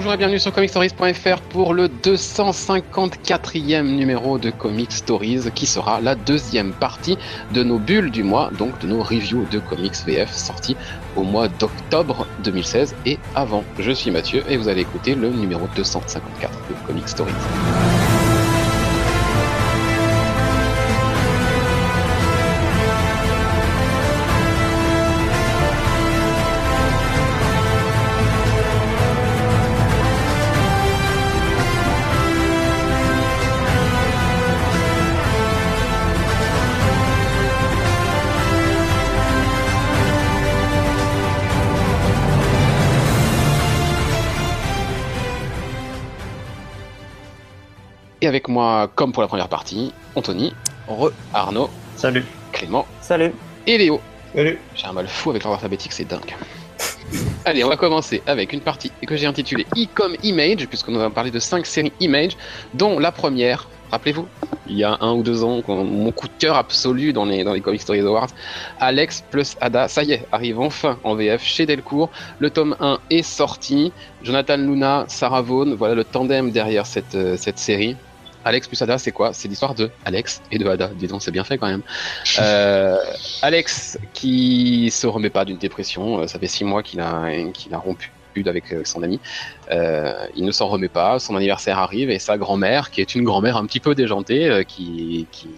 bonjour et bienvenue sur comicstories.fr pour le 254e numéro de Comic Stories qui sera la deuxième partie de nos bulles du mois, donc de nos reviews de comics VF sortis au mois d'octobre 2016 et avant. Je suis Mathieu et vous allez écouter le numéro 254 de Comic Stories. Avec moi, comme pour la première partie, Anthony, Re, Arnaud, Salut. Clément Salut. et Léo. Salut. J'ai un mal fou avec l'ordre alphabétique, c'est dingue. Allez, on va commencer avec une partie que j'ai intitulée E-com Image, puisqu'on va parler de 5 séries Image, dont la première, rappelez-vous, il y a un ou deux ans, quand- mon coup de cœur absolu dans les, dans les Comic Stories Awards, Alex plus Ada, ça y est, arrive enfin en VF chez Delcourt. Le tome 1 est sorti. Jonathan Luna, Sarah Vaughan, voilà le tandem derrière cette, euh, cette série. Alex plus Ada, c'est quoi? C'est l'histoire de Alex et de Ada. Dis donc, c'est bien fait quand même. Euh, Alex qui se remet pas d'une dépression. euh, Ça fait six mois qu'il a, qu'il a rompu avec euh, son ami. Euh, il ne s'en remet pas. Son anniversaire arrive et sa grand-mère, qui est une grand-mère un petit peu déjantée, euh, qui, qui,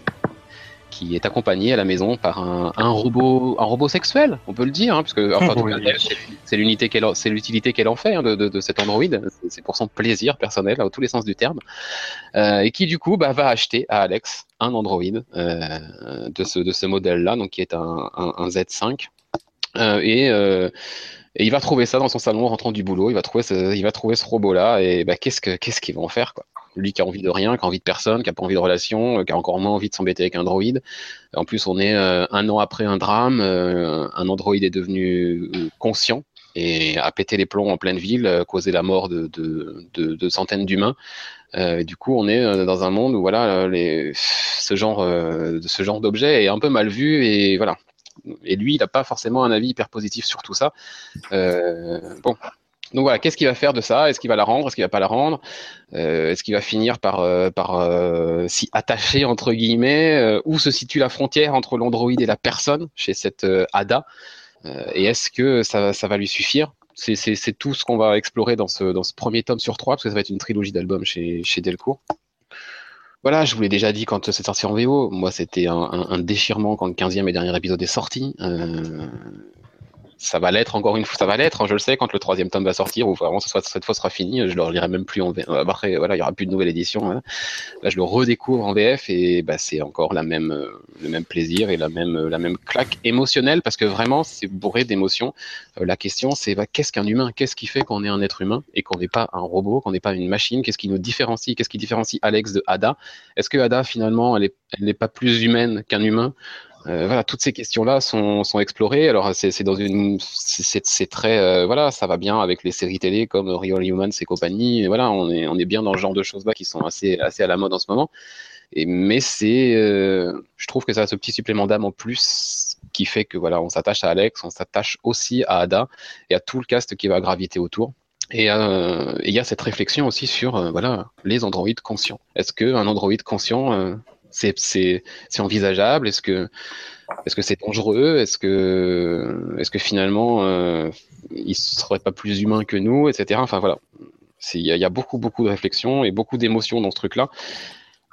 qui est accompagnée à la maison par un, un robot, un robot sexuel, on peut le dire, hein, parce que enfin, Oui. c'est- l'unité qu'elle, c'est l'utilité qu'elle en fait hein, de, de, de cet Android. C'est- pour son plaisir personnel, à tous les sens du terme, Euh, et qui du coup bah, va acheter à Alex un Android euh, de ce de ce modèle-là, donc qui est un, un, un Z5, Euh, et et il va trouver ça dans son salon en rentrant du boulot. Il va trouver ce, il va trouver ce robot-là. Et bah, qu'est-ce que, qu'est-ce qu'il va en faire, quoi? Lui qui a envie de rien, qui a envie de personne, qui a pas envie de relation, euh, qui a encore moins envie de s'embêter avec un droïde. En plus, on est euh, un an après un drame. euh, un androïde est devenu conscient et a pété les plombs en pleine ville, causé la mort de, de, centaines d'humains. Du coup, on est dans un monde où voilà, ce genre, ce genre d'objet est un peu mal vu et voilà. Et lui, il n'a pas forcément un avis hyper positif sur tout ça. Bon. Donc voilà, qu'est-ce qu'il va faire de ça? Est-ce qu'il va la rendre? Est-ce qu'il va pas la rendre? Euh, Est-ce qu'il va finir par, euh, euh, s'y attacher entre guillemets? Où se situe la frontière entre l'androïde et la personne chez cette Ada? Et est-ce que ça, va lui suffire? C'est, tout ce qu'on va explorer dans ce, premier tome sur trois, parce que ça va être une trilogie d'albums chez, Delcourt. Voilà, je vous l'ai déjà dit quand c'est sorti en VO. Moi, c'était un, déchirement quand le 15e et dernier épisode est sorti. Ça va l'être encore une fois, ça va l'être, hein, je le sais, quand le troisième tome va sortir, ou vraiment cette fois, sera fini, je le relirai même plus en VF. Après, voilà, il y aura plus de nouvelle édition. hein. Là, je le redécouvre en VF et bah, c'est encore la même, euh, le même plaisir et la même, euh, la même claque émotionnelle parce que vraiment, c'est bourré d'émotions. Euh, la question, c'est bah, qu'est-ce qu'un humain Qu'est-ce qui fait qu'on est un être humain et qu'on n'est pas un robot, qu'on n'est pas une machine Qu'est-ce qui nous différencie Qu'est-ce qui différencie Alex de Ada? Est-ce que Ada, finalement, elle n'est pas plus humaine qu'un humain? Euh, voilà, toutes ces questions-là sont, sont explorées. Alors, c'est dans une, c'est très, euh, voilà, ça va bien avec les séries télé comme Real Humans et compagnie. Et voilà, on est, on est bien dans ce genre de choses-là qui sont assez, assez à la mode en ce moment. Et mais c'est, euh, je trouve que ça a ce petit supplément d'âme en plus qui fait que voilà, on s'attache à Alex, on s'attache aussi à Ada et à tout le cast qui va graviter autour. Et euh, il y a cette réflexion aussi sur euh, voilà les androïdes conscients. Est-ce que un androïde conscient euh, c'est c'est c'est envisageable? Est-ce que est-ce que c'est dangereux? Est-ce que est-ce que finalement euh, il serait pas plus humain que nous, etc. Enfin voilà, il y, y a beaucoup beaucoup de réflexions et beaucoup d'émotions dans ce truc-là.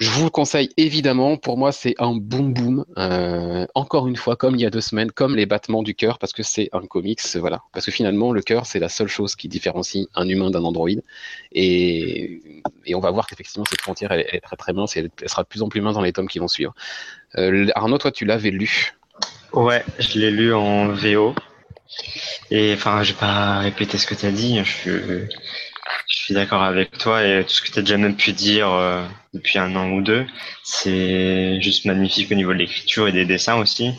Je vous le conseille évidemment. Pour moi, c'est un boom boom. Euh, encore une fois, comme il y a deux semaines, comme les battements du cœur, parce que c'est un comics, voilà. Parce que finalement, le cœur, c'est la seule chose qui différencie un humain d'un androïde. Et, et on va voir qu'effectivement, cette frontière, elle, est très très mince et elle, elle sera de plus en plus mince dans les tomes qui vont suivre. Euh, Arnaud, toi, tu l'avais lu. Ouais, je l'ai lu en VO. Et enfin, je vais pas répéter ce que tu as dit. Je suis, suis d'accord avec toi et tout ce que tu as déjà même pu dire euh, depuis un an ou deux. C'est juste magnifique au niveau de l'écriture et des dessins aussi.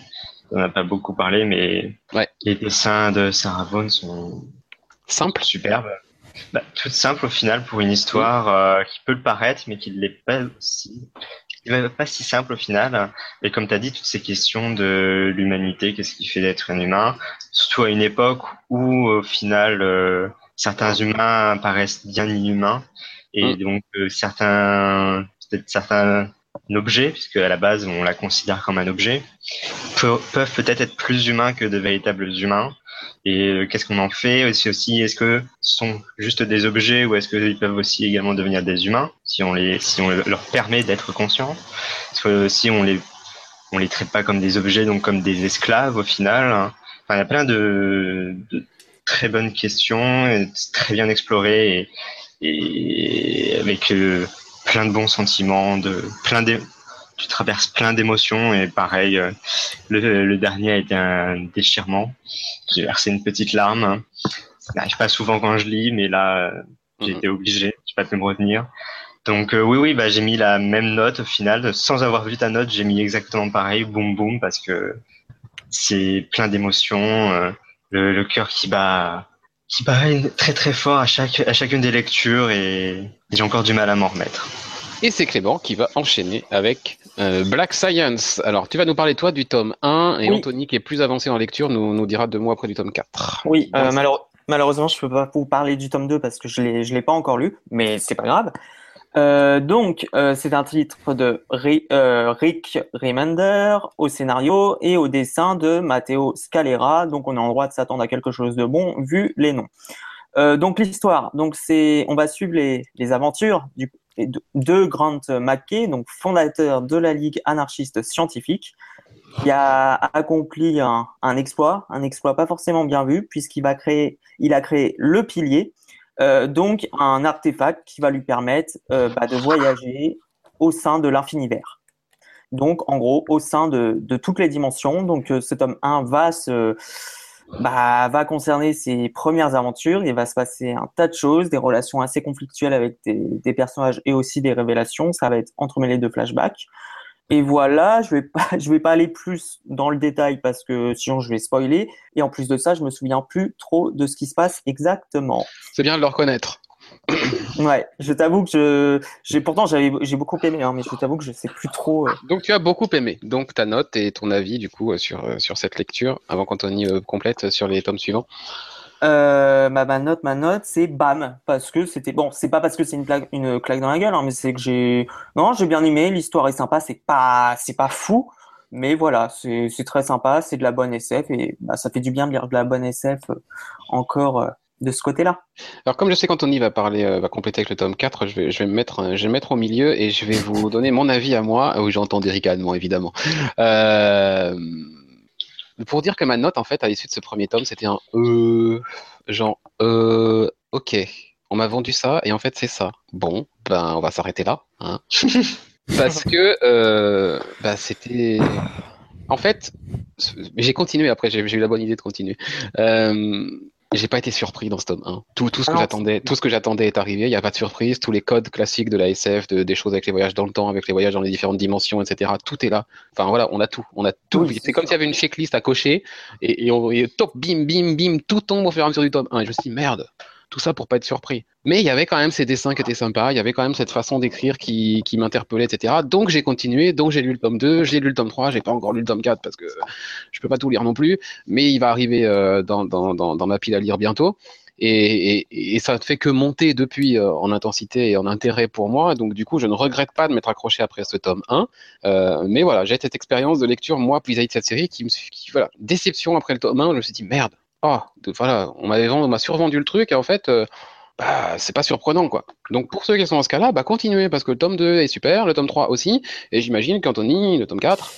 On n'a pas beaucoup parlé, mais Ouais. les dessins de Sarah Vaughan sont Simple. superbes. Bah, tout simple au final pour une histoire euh, qui peut le paraître, mais qui ne l'est pas n'est pas si simple au final. Et comme tu as dit, toutes ces questions de l'humanité, qu'est-ce qui fait d'être un humain, surtout à une époque où au final euh, certains humains paraissent bien inhumains et mm. donc certains peut-être certains objets, puisque à la base on la considère comme un objet, peuvent peut-être être plus humains que de véritables humains. Et euh, qu'est-ce qu'on en fait C'est aussi, est-ce que ce sont juste des objets ou est-ce qu'ils peuvent aussi également devenir des humains si on les, si on leur permet d'être conscients? Parce que si on les, on les traite pas comme des objets, donc comme des esclaves au final. Enfin, il y a plein de, de très bonnes questions, très bien explorées et, et avec euh, plein de bons sentiments, de plein de, tu traverses plein d'émotions et pareil, euh, le, le, dernier a été un déchirement. J'ai versé une petite larme. Ça n'arrive pas souvent quand je lis, mais là, j'ai mhm. été obligé. Je pas pu me retenir. Donc euh, oui, oui, bah j'ai mis la même note au final. Sans avoir vu ta note, j'ai mis exactement pareil, boum boum, parce que c'est plein d'émotions, euh, le, le cœur qui bat, qui bat très très fort à chaque à chacune des lectures et j'ai encore du mal à m'en remettre. Et c'est Clément qui va enchaîner avec euh, Black Science. Alors, tu vas nous parler, toi, du tome 1, et Anthony, qui est plus avancé en lecture, nous, nous dira deux mots après du tome 4. Oui, euh, malheureusement, je ne peux pas vous parler du tome 2 parce que je ne l'ai pas encore lu, mais c'est pas grave. Euh, donc, c'est un titre de Rick Remender au scénario et au dessin de Matteo Scalera. Donc, on est en droit de s'attendre à quelque chose de bon vu les noms. donc l'histoire, donc c'est, on va suivre les, aventures du de Grant McKay, donc fondateur de la Ligue anarchiste scientifique, qui a accompli un, exploit, un exploit pas forcément bien vu, puisqu'il va créer, il a créé le pilier, euh, donc un artefact qui va lui permettre euh, bah, de voyager au sein de l'infinivers. Donc, en gros, au sein de, toutes les dimensions. Donc, cet homme 1 va se bah, va concerner ses premières aventures. Il va se passer un tas de choses, des relations assez conflictuelles avec des, personnages et aussi des révélations. Ça va être entremêlé de flashbacks. Et voilà, je vais pas, je vais pas aller plus dans le détail parce que sinon je vais spoiler. Et en plus de ça, je me souviens plus trop de ce qui se passe exactement. C'est bien de le reconnaître. ouais, je t'avoue que je, j'ai pourtant j'avais, j'ai beaucoup aimé, hein, mais je t'avoue que je sais plus trop. Euh. Donc tu as beaucoup aimé. Donc ta note et ton avis du coup euh, sur euh, sur cette lecture avant qu'Anthony complète sur les tomes suivants. Ma, ma, note, ma note, c'est bam parce que c'était bon. C'est pas parce que c'est une claque, dans la gueule, hein, mais c'est que j'ai non, j'ai bien aimé. L'histoire est sympa. C'est pas pas fou, mais voilà, c'est très sympa. C'est de la bonne SF et bah, ça fait du bien de lire de la bonne SF encore de ce côté-là. Alors comme je sais qu'Anthony va parler, euh, va compléter avec le tome 4, je vais, me mettre, euh, je vais mettre au milieu et je vais vous donner mon avis à moi. Oui, j'entends des ricanements évidemment. Euh, pour dire que ma note en fait à l'issue de ce premier tome, c'était un euh, genre euh, ok, on m'a vendu ça et en fait c'est ça. Bon, ben on va s'arrêter là, hein. parce que euh, bah, c'était en fait, j'ai continué après, j'ai eu la bonne idée de continuer. Euh, j'ai pas été surpris dans ce tome 1. Tout, tout ce que j'attendais, tout ce que j'attendais est arrivé. Il n'y a pas de surprise. Tous les codes classiques de la SF, de, des choses avec les voyages dans le temps, avec les voyages dans les différentes dimensions, etc. Tout est là. Enfin voilà, on a tout. On a tout. c'est comme s'il y avait une checklist à cocher et, et, on, et top, bim, bim, bim, tout tombe au fur et à mesure du tome 1. Et je me suis dit, merde, tout ça pour pas être surpris. Mais il y avait quand même ces dessins qui étaient sympas, il y avait quand même cette façon d'écrire qui, qui m'interpellait, etc. Donc j'ai continué, donc j'ai lu le tome 2, j'ai lu le tome 3, j'ai pas encore lu le tome 4 parce que je peux pas tout lire non plus, mais il va arriver euh, dans, dans, dans, ma pile à lire bientôt. Et, et, et ça ne fait que monter depuis euh, en intensité et en intérêt pour moi. Donc du coup, je ne regrette pas de m'être accroché après ce tome 1. Euh, mais voilà, j'ai cette expérience de lecture, moi, vis-à-vis de cette série, qui me qui, voilà, déception après le tome 1, je me suis dit, merde, oh, voilà, on m'avait on m'a survendu le truc et en fait, euh, bah, c'est pas surprenant quoi. Donc pour ceux qui sont dans ce cas-là, bah continuez parce que le tome 2 est super, le tome 3 aussi, et j'imagine qu'Anthony, le tome 4.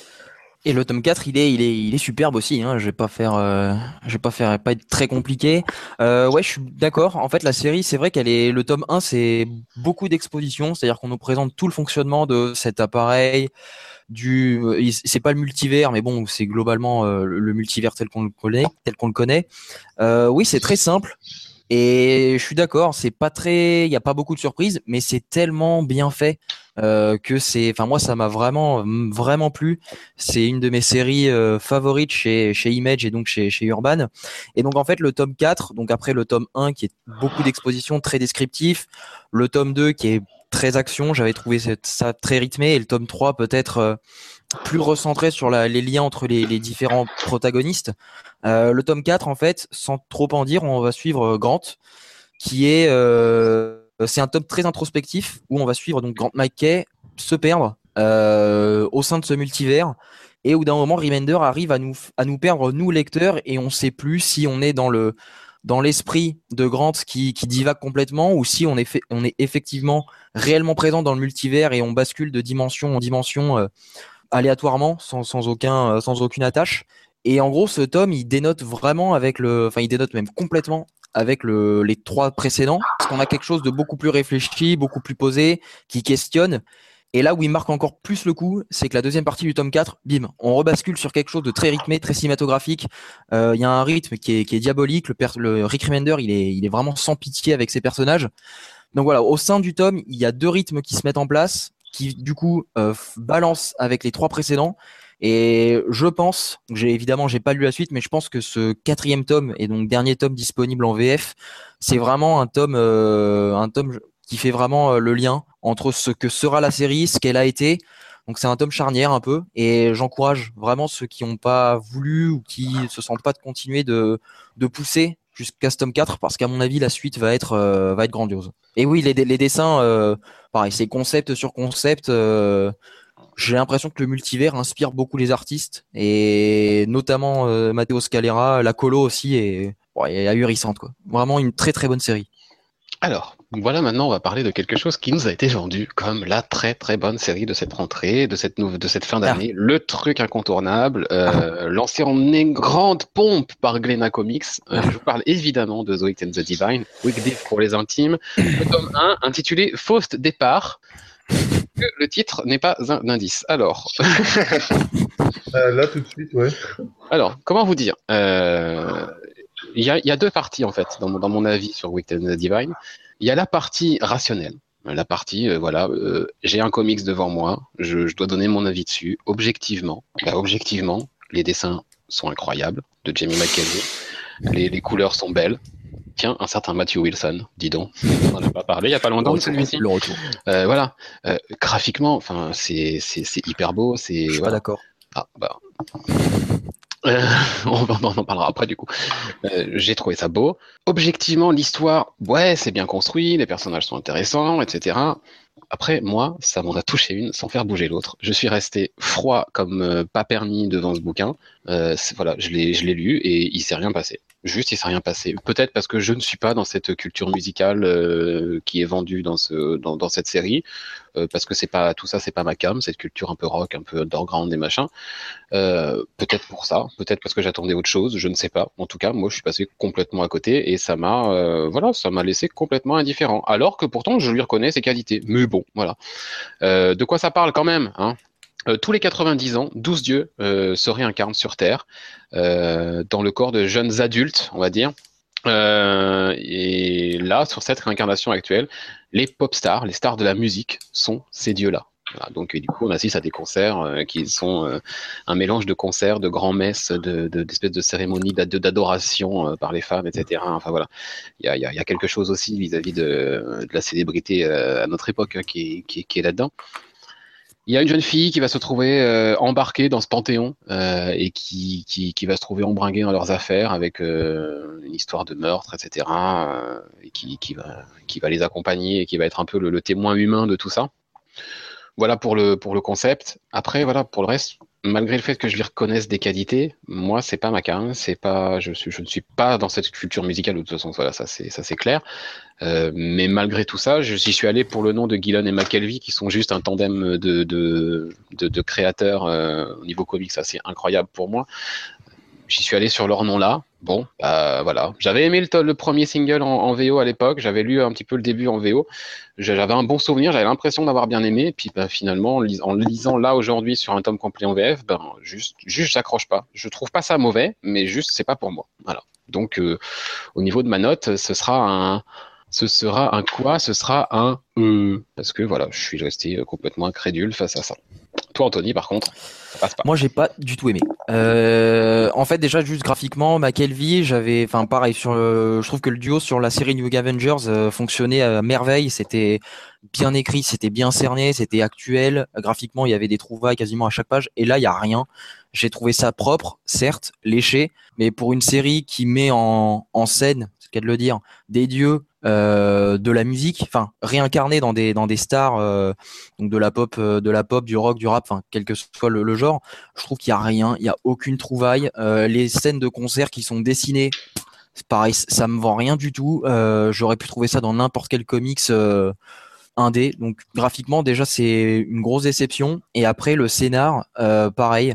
Et le tome 4, il est, superbe aussi. Hein. Je vais pas faire, euh, vais pas être très compliqué. Euh, ouais, je suis d'accord. En fait, la série, c'est vrai qu'elle est, le tome 1, c'est beaucoup d'exposition, c'est-à-dire qu'on nous présente tout le fonctionnement de cet appareil, euh, c'est pas le multivers mais bon c'est globalement euh, le multivers tel qu'on le connaît tel qu'on le connaît. Euh, oui c'est très simple. Et je suis d'accord c'est pas très il y a pas beaucoup de surprises mais c'est tellement bien fait que c'est enfin moi ça m'a vraiment vraiment plu. C'est une de mes séries favorites chez chez Image et donc chez chez Urban. Et donc en fait le tome 4 donc après le tome 1 qui est beaucoup d'exposition très descriptif le tome 2 qui est très action. J'avais trouvé ça très rythmé et le tome 3 peut-être euh, plus recentré sur les liens entre les, différents protagonistes. Euh, le tome 4, en fait, sans trop en dire, on va suivre euh, Grant, qui est c'est un tome très introspectif où on va suivre donc Grant McKay se perdre au sein de ce multivers et où d'un moment Remender arrive à nous à nous perdre nous lecteurs et on sait plus si on est dans le dans l'esprit de Grant qui, divague complètement ou si on est, effectivement réellement présent dans le multivers et on bascule de dimension en dimension euh, aléatoirement euh, sans aucune attache. Et en gros, ce tome, il dénote vraiment avec le, enfin, il dénote même complètement avec le, les trois précédents, parce qu'on a quelque chose de beaucoup plus réfléchi, beaucoup plus posé, qui questionne et là où il marque encore plus le coup, c'est que la deuxième partie du tome 4, bim, on rebascule sur quelque chose de très rythmé, très cinématographique. Euh, il y a un rythme qui est, qui est diabolique. Le, le Rick Remender, il est, il est vraiment sans pitié avec ses personnages. Donc voilà, au sein du tome, il y a deux rythmes qui se mettent en place, qui du coup euh, balancent avec les trois précédents. Et je pense, j'ai évidemment j'ai pas lu la suite, mais je pense que ce quatrième tome et donc dernier tome disponible en VF, c'est vraiment un tome, euh, un tome qui fait vraiment euh, le lien entre ce que sera la série, ce qu'elle a été. Donc c'est un tome charnière un peu, et j'encourage vraiment ceux qui n'ont pas voulu ou qui se sentent pas de continuer de, pousser jusqu'à ce tome 4 parce qu'à mon avis la suite va être euh, va être grandiose. Et oui, les, dessins, euh, pareil, c'est concept sur concept. J'ai l'impression que le multivers inspire beaucoup les artistes et notamment Matteo Scalera, la colo aussi est, est ahurissante quoi. Vraiment une très très bonne série. Alors, voilà, maintenant on va parler de quelque chose qui nous a été vendu comme la très très bonne série de cette rentrée, de cette, de cette fin d'année, ah. le truc incontournable, euh, ah. lancé en grande pompe par Glena Comics. Euh, je vous parle évidemment de Zoe and the Divine, Week Div pour les intimes, le tome 1 intitulé Faust départ. Que le titre n'est pas un indice. Alors. Euh, là tout de suite, ouais. Alors, comment vous dire il y, a, y, a, deux parties en fait dans mon, dans mon avis sur Weekend Divine. Il y a la partie rationnelle, la partie euh, voilà, euh, j'ai un comics devant moi, je, je, dois donner mon avis dessus. Objectivement, bah, objectivement, les dessins sont incroyables de Jamie McKenzie, les, les couleurs sont belles. Tiens, un certain Matthew Wilson, dis donc, on n'en a pas parlé il y a pas longtemps celui-ci. Le retour. Euh, voilà, graphiquement, enfin c'est hyper beau, c'est. Je suis voilà. pas d'accord. Ah bah. Euh, on, en parlera après du coup. Euh, j'ai trouvé ça beau. Objectivement, l'histoire, ouais, c'est bien construit, les personnages sont intéressants, etc. Après, moi, ça m'en a touché une sans faire bouger l'autre. Je suis resté froid comme euh, pas permis devant ce bouquin. Euh, voilà, je l'ai, je l'ai lu et il s'est rien passé. Juste, il s'est rien passé. Peut-être parce que je ne suis pas dans cette culture musicale euh, qui est vendue dans ce dans, dans cette série, euh, parce que c'est pas tout ça, c'est pas ma cam, cette culture un peu rock, un peu underground et machin. Euh, peut-être pour ça, peut-être parce que j'attendais autre chose, je ne sais pas. En tout cas, moi, je suis passé complètement à côté et ça m'a, voilà, ça m'a laissé complètement indifférent. Alors que pourtant, je lui reconnais ses qualités. Mais bon, voilà. De quoi ça parle quand même, hein? Euh, tous les 90 ans, 12 dieux euh, se réincarnent sur Terre euh, dans le corps de jeunes adultes, on va dire. Et là, sur cette réincarnation actuelle, les pop stars, les stars de la musique, sont ces dieux-là. Donc du coup, on assiste à des concerts qui sont un mélange de concerts, de grands messes, de, de, d'espèces de cérémonies d'adoration par les femmes, etc. Enfin voilà, il y a, quelque chose aussi vis-à-vis de, la célébrité à notre époque hein, qui est là-dedans. Il y a une jeune fille qui va se trouver euh, embarquée dans ce panthéon euh, et qui, qui, va se trouver embringuée dans leurs affaires avec euh, une histoire de meurtre, etc. Euh, et qui, qui, va, qui va les accompagner et qui va être un peu le, témoin humain de tout ça. Voilà pour le, pour le concept. Après, voilà, pour le reste, malgré le fait que je lui reconnaisse des qualités, moi c'est pas ma cam, c'est pas, je suis, je ne suis pas dans cette culture musicale de toute façon, voilà, ça c'est, ça c'est clair. Euh, mais malgré tout ça, je suis allé pour le nom de Gillen et McKelvey, qui sont juste un tandem de, de, de, de créateurs euh, au niveau comics, ça c'est incroyable pour moi. J'y suis allé sur leur nom là. Bon, bah, voilà. J'avais aimé le, premier single en, VO à l'époque. J'avais lu un petit peu le début en VO. J'avais un bon souvenir. J'avais l'impression d'avoir bien aimé. Puis bah, finalement, en, en lisant là aujourd'hui sur un tome complet en VF, ben juste, juste, j'accroche pas. Je trouve pas ça mauvais, mais juste, c'est pas pour moi. Voilà. Donc, euh, au niveau de ma note, ce sera un, ce sera un quoi Ce sera un euh, parce que voilà, je suis resté complètement incrédule face à ça. Toi, Anthony, par contre, ça passe pas. Moi, j'ai pas du tout aimé. Euh, en fait, déjà, juste graphiquement, McKelvey, j'avais, enfin, pareil, sur le, je trouve que le duo sur la série New Avengers euh, fonctionnait à merveille. C'était bien écrit, c'était bien cerné, c'était actuel. Graphiquement, il y avait des trouvailles quasiment à chaque page. Et là, il y a rien. J'ai trouvé ça propre, certes, léché, mais pour une série qui met en, en scène, c'est qu'à de le dire, des dieux euh, de la musique, enfin réincarné dans des dans des stars euh, donc de la pop, euh, de la pop, du rock, du rap, enfin quel que soit le, genre. Je trouve qu'il y a rien, il y a aucune trouvaille. Les scènes de concert qui sont dessinées, pareil, ça me vend rien du tout. J'aurais pu trouver ça dans n'importe quel comics. Indé donc graphiquement déjà c'est une grosse déception et après le scénar pareil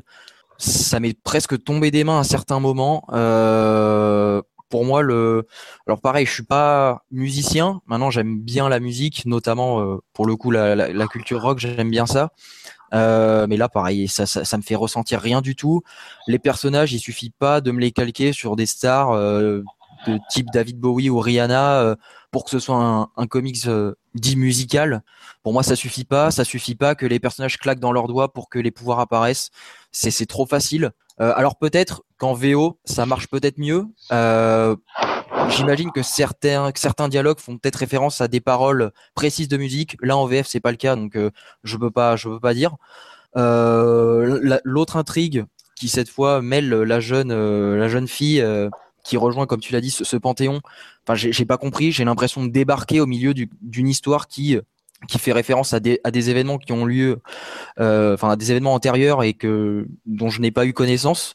ça m'est presque tombé des mains à certains moments. Euh, pour moi, le, alors pareil, je suis pas musicien. Maintenant, j'aime bien la musique, notamment euh, pour le coup la, culture rock, j'aime bien ça. Euh, mais là, pareil, ça, ça, me fait ressentir rien du tout. Les personnages, il suffit pas de me les calquer sur des stars euh, de type David Bowie ou Rihanna pour que ce soit un, comics dit musical. Pour moi, ça suffit pas. Ça suffit pas que les personnages claquent dans leurs doigts pour que les pouvoirs apparaissent. C'est trop facile. Euh, alors peut-être qu'en VO, ça marche peut-être mieux. Euh, J'imagine que certains, dialogues font peut-être référence à des paroles précises de musique. Là, en VF, c'est pas le cas, donc euh, je peux pas, je peux pas dire. La- L'autre intrigue qui cette fois mêle la jeune, fille qui rejoint, comme tu l'as dit, ce, panthéon. Enfin, j'ai pas compris. J'ai l'impression de débarquer au milieu du- d'une histoire qui qui fait référence à des, à des événements qui ont lieu, euh, enfin à des événements antérieurs et que dont je n'ai pas eu connaissance.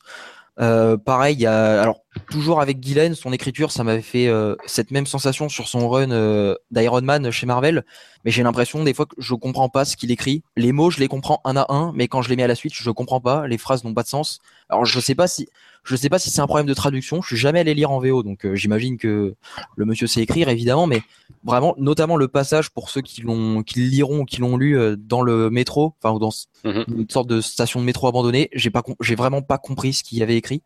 Euh, pareil, il y a alors toujours avec Gillen, son écriture, ça m'avait fait euh, cette même sensation sur son run euh, d'Iron Man chez Marvel, mais j'ai l'impression des fois que je comprends pas ce qu'il écrit. Les mots, je les comprends un à un, mais quand je les mets à la suite, je comprends pas. Les phrases n'ont pas de sens. Alors je sais pas si je sais pas si c'est un problème de traduction. Je suis jamais allé lire en VO, donc euh, j'imagine que le monsieur sait écrire évidemment, mais vraiment, notamment le passage pour ceux qui l'ont, qui liront ou qui l'ont lu euh, dans le métro, enfin ou dans Mhm. une sorte de station de métro abandonnée, j'ai pas, j'ai vraiment pas compris ce qu'il y avait écrit.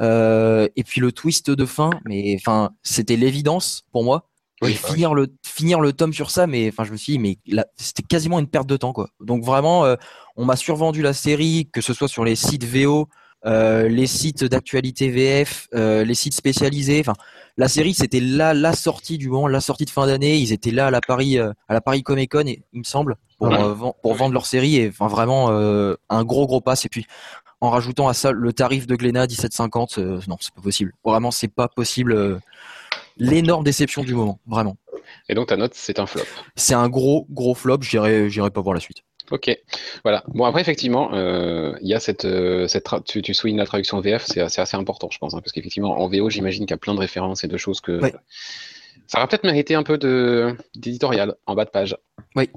Euh, et puis le twist de fin, mais enfin, c'était l'évidence pour moi. Oui, et oui. finir le finir le tome sur ça, mais enfin, je me suis dit, mais là, c'était quasiment une perte de temps, quoi. Donc vraiment, euh, on m'a survendu la série, que ce soit sur les sites VO, les sites d'actualité VF, euh, les sites spécialisés. Enfin, la série, c'était là la sortie du moment, la sortie de fin d'année. Ils étaient là à la Paris, euh, à la Paris Comic Con, il me semble, pour, Ouais. euh, vendre leur série. Et enfin, vraiment euh, un gros gros pass. Et puis en rajoutant à ça le tarif de Glénat 17,50, euh, non, c'est pas possible. Vraiment, c'est pas possible. euh, L'énorme déception du moment, vraiment. Et donc ta note, c'est un flop. C'est un gros gros flop. J'irai, j'irai pas voir la suite. Ok, voilà. Bon après effectivement, euh, il y a cette, euh, cette tra- tu, tu soulignes la traduction VF, c'est assez, important, je pense, hein, parce qu'effectivement en VO, j'imagine qu'il y a plein de références et de choses que ça aurait peut-être mérité un peu de d'éditorial en bas de page. Oui.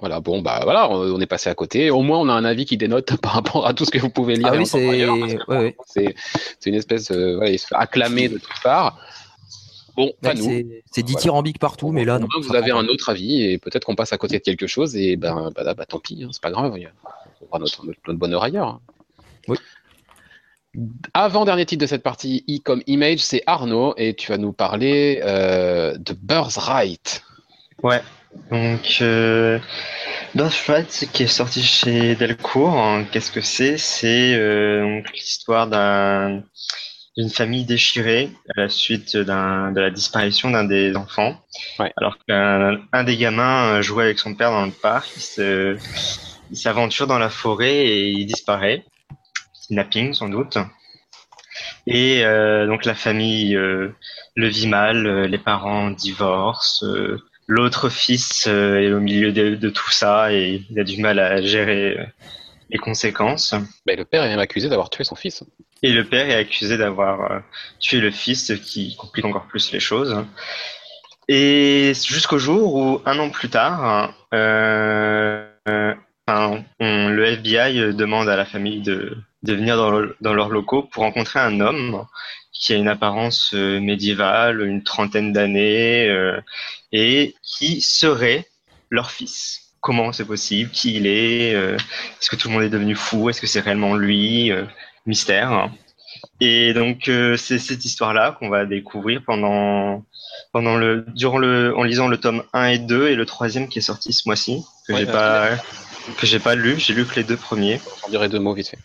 Voilà, bon bah voilà, on, est passé à côté. Au moins, on a un avis qui dénote par rapport à tout ce que vous pouvez lire. Ah oui, c'est, ouais, ouais. une espèce, euh, voilà, il se fait acclamer de toutes parts. Bon, pas Ouais, nous. c'est, c'est Voilà. dithyrambique partout, mais là, non. vous avez un autre avis et peut-être qu'on passe à côté de quelque chose et ben, bah, là, bah, tant pis, hein, c'est pas grave. On fera notre, notre, notre bonheur ailleurs. Oui. Avant-dernier titre de cette partie, I comme Image, c'est Arnaud et tu vas nous parler euh, de Birthright. Ouais. Donc, euh, Birthright, qui est sorti chez Delcourt, hein, qu'est-ce que c'est? C'est euh, donc l'histoire d'un d'une famille déchirée à la suite de la disparition d'un des enfants. Ouais. Alors qu'un un des gamins euh, jouait avec son père dans le parc, il s'aventure dans la forêt et il disparaît. Kidnapping sans doute. Et euh, donc la famille euh, le vit mal, euh, les parents divorcent, euh, l'autre fils euh, est au milieu de, de tout ça et il a du mal à gérer euh, les conséquences. Ben, le père est même accusé d'avoir tué son fils. Et le père est accusé d'avoir euh, tué le fils, ce qui complique encore plus les choses. Et jusqu'au jour où, un an plus tard, euh, euh, on- le FBI demande à la famille de, de venir dans, le- dans leurs locaux pour rencontrer un homme qui a une apparence médiévale, une trentaine d'années, et qui serait leur fils. Comment c'est possible Qui il est euh, Est-ce que tout le monde est devenu fou Est-ce que c'est réellement lui Euh, Mystère. Et donc euh, c'est cette histoire-là qu'on va découvrir pendant pendant le durant le en lisant le tome 1 et 2 et le troisième qui est sorti ce mois-ci que Ouais, j'ai pas que j'ai pas lu, j'ai lu que les deux premiers. J'en dirai deux mots vite fait.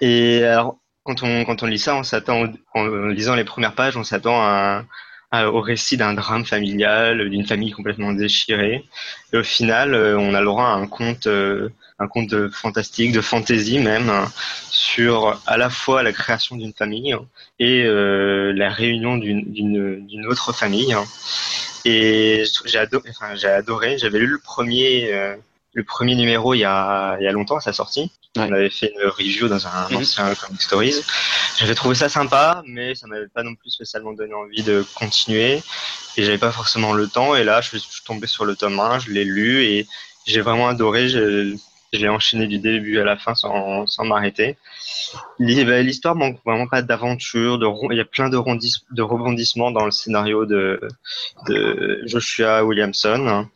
Et alors, quand on, quand on lit ça, on s'attend, en lisant les premières pages, on s'attend à un, au récit d'un drame familial, d'une famille complètement déchirée. Et au final, euh, on a le droit à un conte, euh, un conte fantastique, de fantaisie même, hein, sur à la fois la création d'une famille et la réunion d'une autre famille. Et j'ai adoré, enfin. J'avais lu le premier le premier numéro il y a, il y a longtemps à sa sortie. On avait fait une review dans un mhm. ancien Comic Stories. J'avais trouvé ça sympa, mais ça m'avait pas non plus spécialement donné envie de continuer. Et j'avais pas forcément le temps. Et là, je suis tombé sur le tome 1, je l'ai lu et j'ai vraiment adoré. Je, l'ai enchaîné du début à la fin sans, sans m'arrêter. Bah, l'histoire manque vraiment pas d'aventure. De, il y a plein de, de rebondissements dans le scénario de, de Joshua Williamson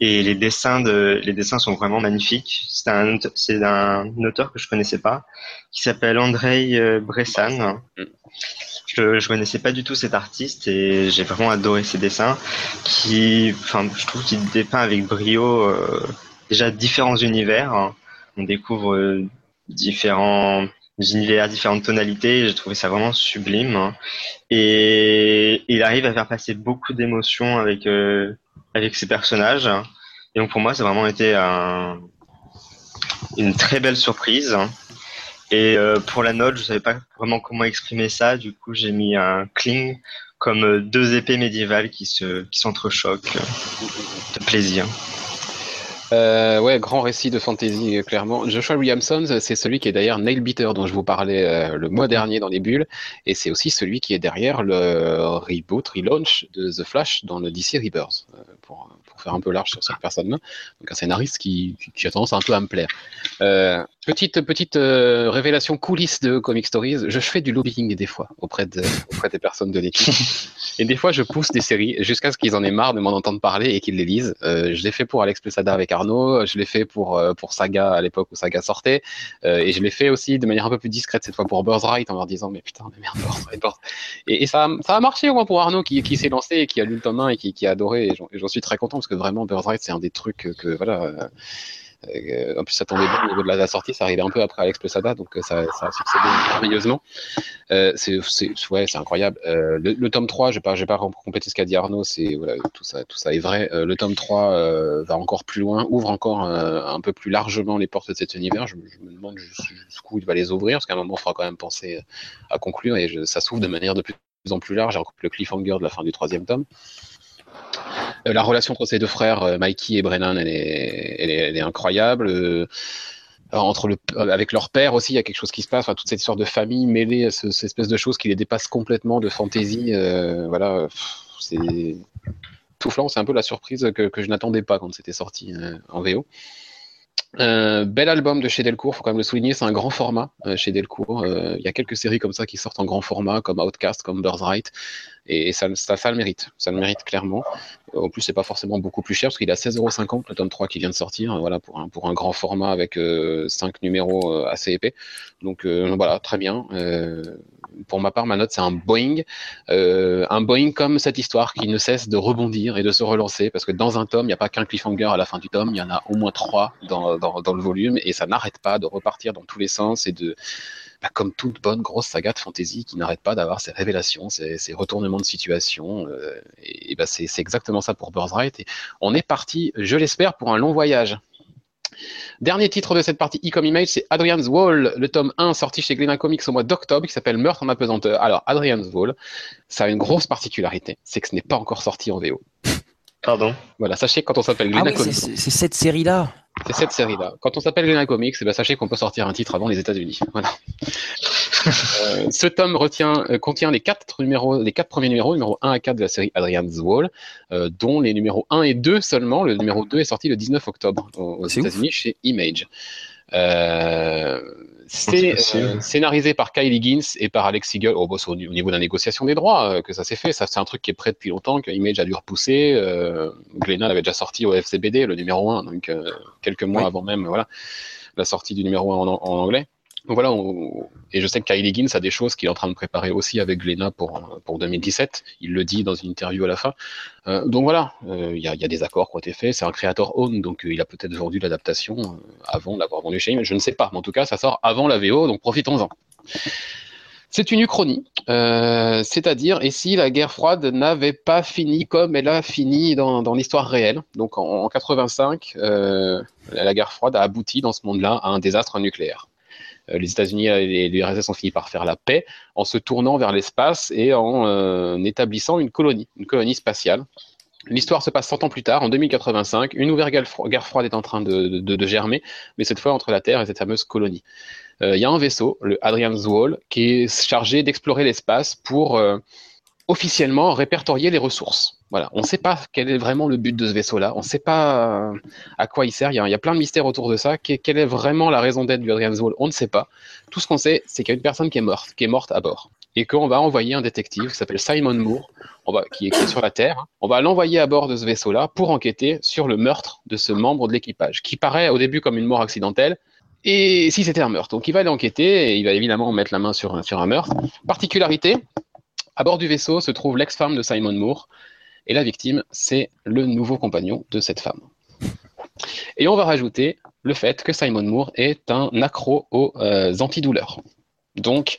et les dessins de les dessins sont vraiment magnifiques. C'est un c'est un auteur que je connaissais pas qui s'appelle Andrei euh, Bressan. Je je connaissais pas du tout cet artiste et j'ai vraiment adoré ses dessins qui enfin je trouve qu'il dépeint avec brio euh, déjà différents univers. On découvre euh, différents univers, différentes tonalités. J'ai trouvé ça vraiment sublime. Et il arrive à faire passer beaucoup d'émotions avec avec ses personnages. Et donc pour moi, ça a vraiment été un, une très belle surprise. Et euh, pour la note, je savais pas vraiment comment exprimer ça. Du coup, j'ai mis un cling comme deux épées médiévales qui se qui s'entrechoquent de plaisir. Euh, ouais, grand récit de fantasy, clairement. Joshua Williamson, c'est celui qui est derrière Nailbeater, dont je vous parlais euh, le mois dernier dans les bulles, et c'est aussi celui qui est derrière le reboot, relaunch de The Flash dans le DC Rebirth, euh, pour, pour, faire un peu large sur cette personne-là. Donc un scénariste qui, qui, a tendance un peu à me plaire. Euh, petite petite euh, révélation coulisse de Comic Stories, je fais du lobbying des fois auprès, de, auprès des personnes de l'équipe, et des fois je pousse des séries jusqu'à ce qu'ils en aient marre de m'en entendre parler et qu'ils les lisent. je l'ai fait pour Alex Plesada avec Arnaud, je l'ai fait pour, euh, pour Saga à l'époque où Saga sortait, euh, et je l'ai fait aussi de manière un peu plus discrète cette fois pour Birthright en leur disant mais putain, mais merde, Birthright, Et, et, ça, ça a marché au moins pour Arnaud qui, qui s'est lancé et qui a lu le tome 1 et qui, qui a adoré, et j'en suis très content parce que vraiment Birthright c'est un des trucs que, voilà. Euh, en plus, ça tombait bien au niveau de la, sortie, ça arrivait un peu après Alex Plesada, donc ça, ça a succédé merveilleusement. Euh, c'est ouais, incroyable. Euh, le, tome 3, je je vais pas compléter ce qu'a dit Arnaud, voilà, tout ça, tout ça est vrai. Euh, le tome 3 euh, va encore plus loin, ouvre encore un peu plus largement les portes de cet univers. Je, je me demande jusqu'où il va les ouvrir, parce qu'à un moment, il faudra quand même penser à conclure, et je, ça s'ouvre de manière de plus en plus large. J'ai le cliffhanger de la fin du troisième tome. La relation entre ces deux frères, Mikey et Brennan, elle est, elle est, elle est incroyable entre le, avec leur père aussi, il y a quelque chose qui se passe. Enfin, toute cette histoire de famille mêlée à ce, cette espèce de choses qui les dépasse complètement de fantaisie. Euh, voilà, c'est tout flanc. C'est un peu la surprise que, que je n'attendais pas quand c'était sorti euh, en VO. Euh, bel album de chez Delcourt, faut quand même le souligner, c'est un grand format euh, chez Delcourt. Euh, il y a quelques séries comme ça qui sortent en grand format, comme Outcast, comme Birthright, et, ça, ça, le mérite, ça le mérite clairement. En plus, c'est pas forcément beaucoup plus cher parce qu'il à 16,50€ le tome 3 qui vient de sortir, voilà pour un pour un grand format avec 5 numéros assez épais. Donc voilà, très bien pour ma part, ma note, c'est un Boeing. Euh, un Boeing comme cette histoire qui ne cesse de rebondir et de se relancer, parce que dans un tome, il n'y a pas qu'un cliffhanger à la fin du tome, il y en a au moins trois dans, dans, le volume, et ça n'arrête pas de repartir dans tous les sens et de, bah, comme toute bonne grosse saga de fantasy qui n'arrête pas d'avoir ses révélations, ses, retournements de situation. Euh, et, et bah, c'est exactement ça pour Birthright. Et on est parti, je l'espère, pour un long voyage. Dernier titre de cette partie e-com image, c'est Adrian's Wall, le tome 1 sorti chez Glénat Comics au mois d'octobre, qui s'appelle Meurtre en apesanteur. Alors, Adrian's Wall, ça a une grosse particularité, c'est que ce n'est pas encore sorti en VO. Pardon? Voilà, sachez que quand on s'appelle Glénat ah oui, C'est cette série-là. C'est cette série-là. Quand on s'appelle Glénat Comics, eh ben, sachez qu'on peut sortir un titre avant les États-Unis. Voilà. Euh, ce tome retient, euh, contient les quatre numéros, les quatre premiers numéros, numéro 1 à 4 de la série Adrian's Wall, euh, dont les numéros 1 et 2 seulement. Le numéro 2 est sorti le 19 octobre aux, aux États-Unis chez Image. C'est scénarisé par Kylie Higgins et par Alex Siegel. Oh, bon, au, au, niveau de la négociation des droits que ça s'est fait. Ça, c'est un truc qui est prêt depuis longtemps, que Image a dû repousser. Glenna l'avait déjà sorti au FCBD, le numéro 1, donc quelques mois oui. avant même voilà, la sortie du numéro 1 en, en anglais. Voilà, et je sais que Kylie Higgins a des choses qu'il est en train de préparer aussi avec Glenna pour, pour 2017. Il le dit dans une interview à la fin. Euh, donc voilà, il euh, y, y, a des accords qui ont été faits. C'est un créateur own, donc euh, il a peut-être vendu l'adaptation avant d'avoir vendu chez lui, je ne sais pas. Mais en tout cas, ça sort avant la VO, donc profitons-en. C'est une uchronie, c'est-à-dire et si la guerre froide n'avait pas fini comme elle a fini dans, dans l'histoire réelle? Donc en, en 85, euh, la guerre froide a abouti dans ce monde-là à un désastre nucléaire. Euh, les États-Unis et l'URSS ont fini par faire la paix en se tournant vers l'espace et en euh, établissant une colonie, une colonie spatiale. L'histoire se passe 100 ans plus tard, en 2085. Une nouvelle guerre fro- guerre froide est en train de, germer, mais cette fois entre la Terre et cette fameuse colonie. Euh, Il y a un vaisseau, le Adrian's Wall, qui est chargé d'explorer l'espace pour officiellement répertorier les ressources. Voilà, on ne sait pas quel est vraiment le but de ce vaisseau-là, on ne sait pas euh, à quoi il sert, il y, a, plein de mystères autour de ça. Que- quelle est vraiment la raison d'être du Adrian's Wall? On ne sait pas. Tout ce qu'on sait, c'est qu'il y a une personne qui est morte, qui est morte à bord, et qu'on va envoyer un détective qui s'appelle Simon Moore, qui est qui est sur la Terre. On va l'envoyer à bord de ce vaisseau-là pour enquêter sur le meurtre de ce membre de l'équipage, qui paraît au début comme une mort accidentelle, et si c'était un meurtre? Donc il va aller enquêter, et il va évidemment mettre la main sur, sur un meurtre. Particularité, à bord du vaisseau se trouve l'ex-femme de Simon Moore, et la victime, c'est le nouveau compagnon de cette femme. Et on va rajouter le fait que Simon Moore est un accro aux euh, antidouleurs. Donc,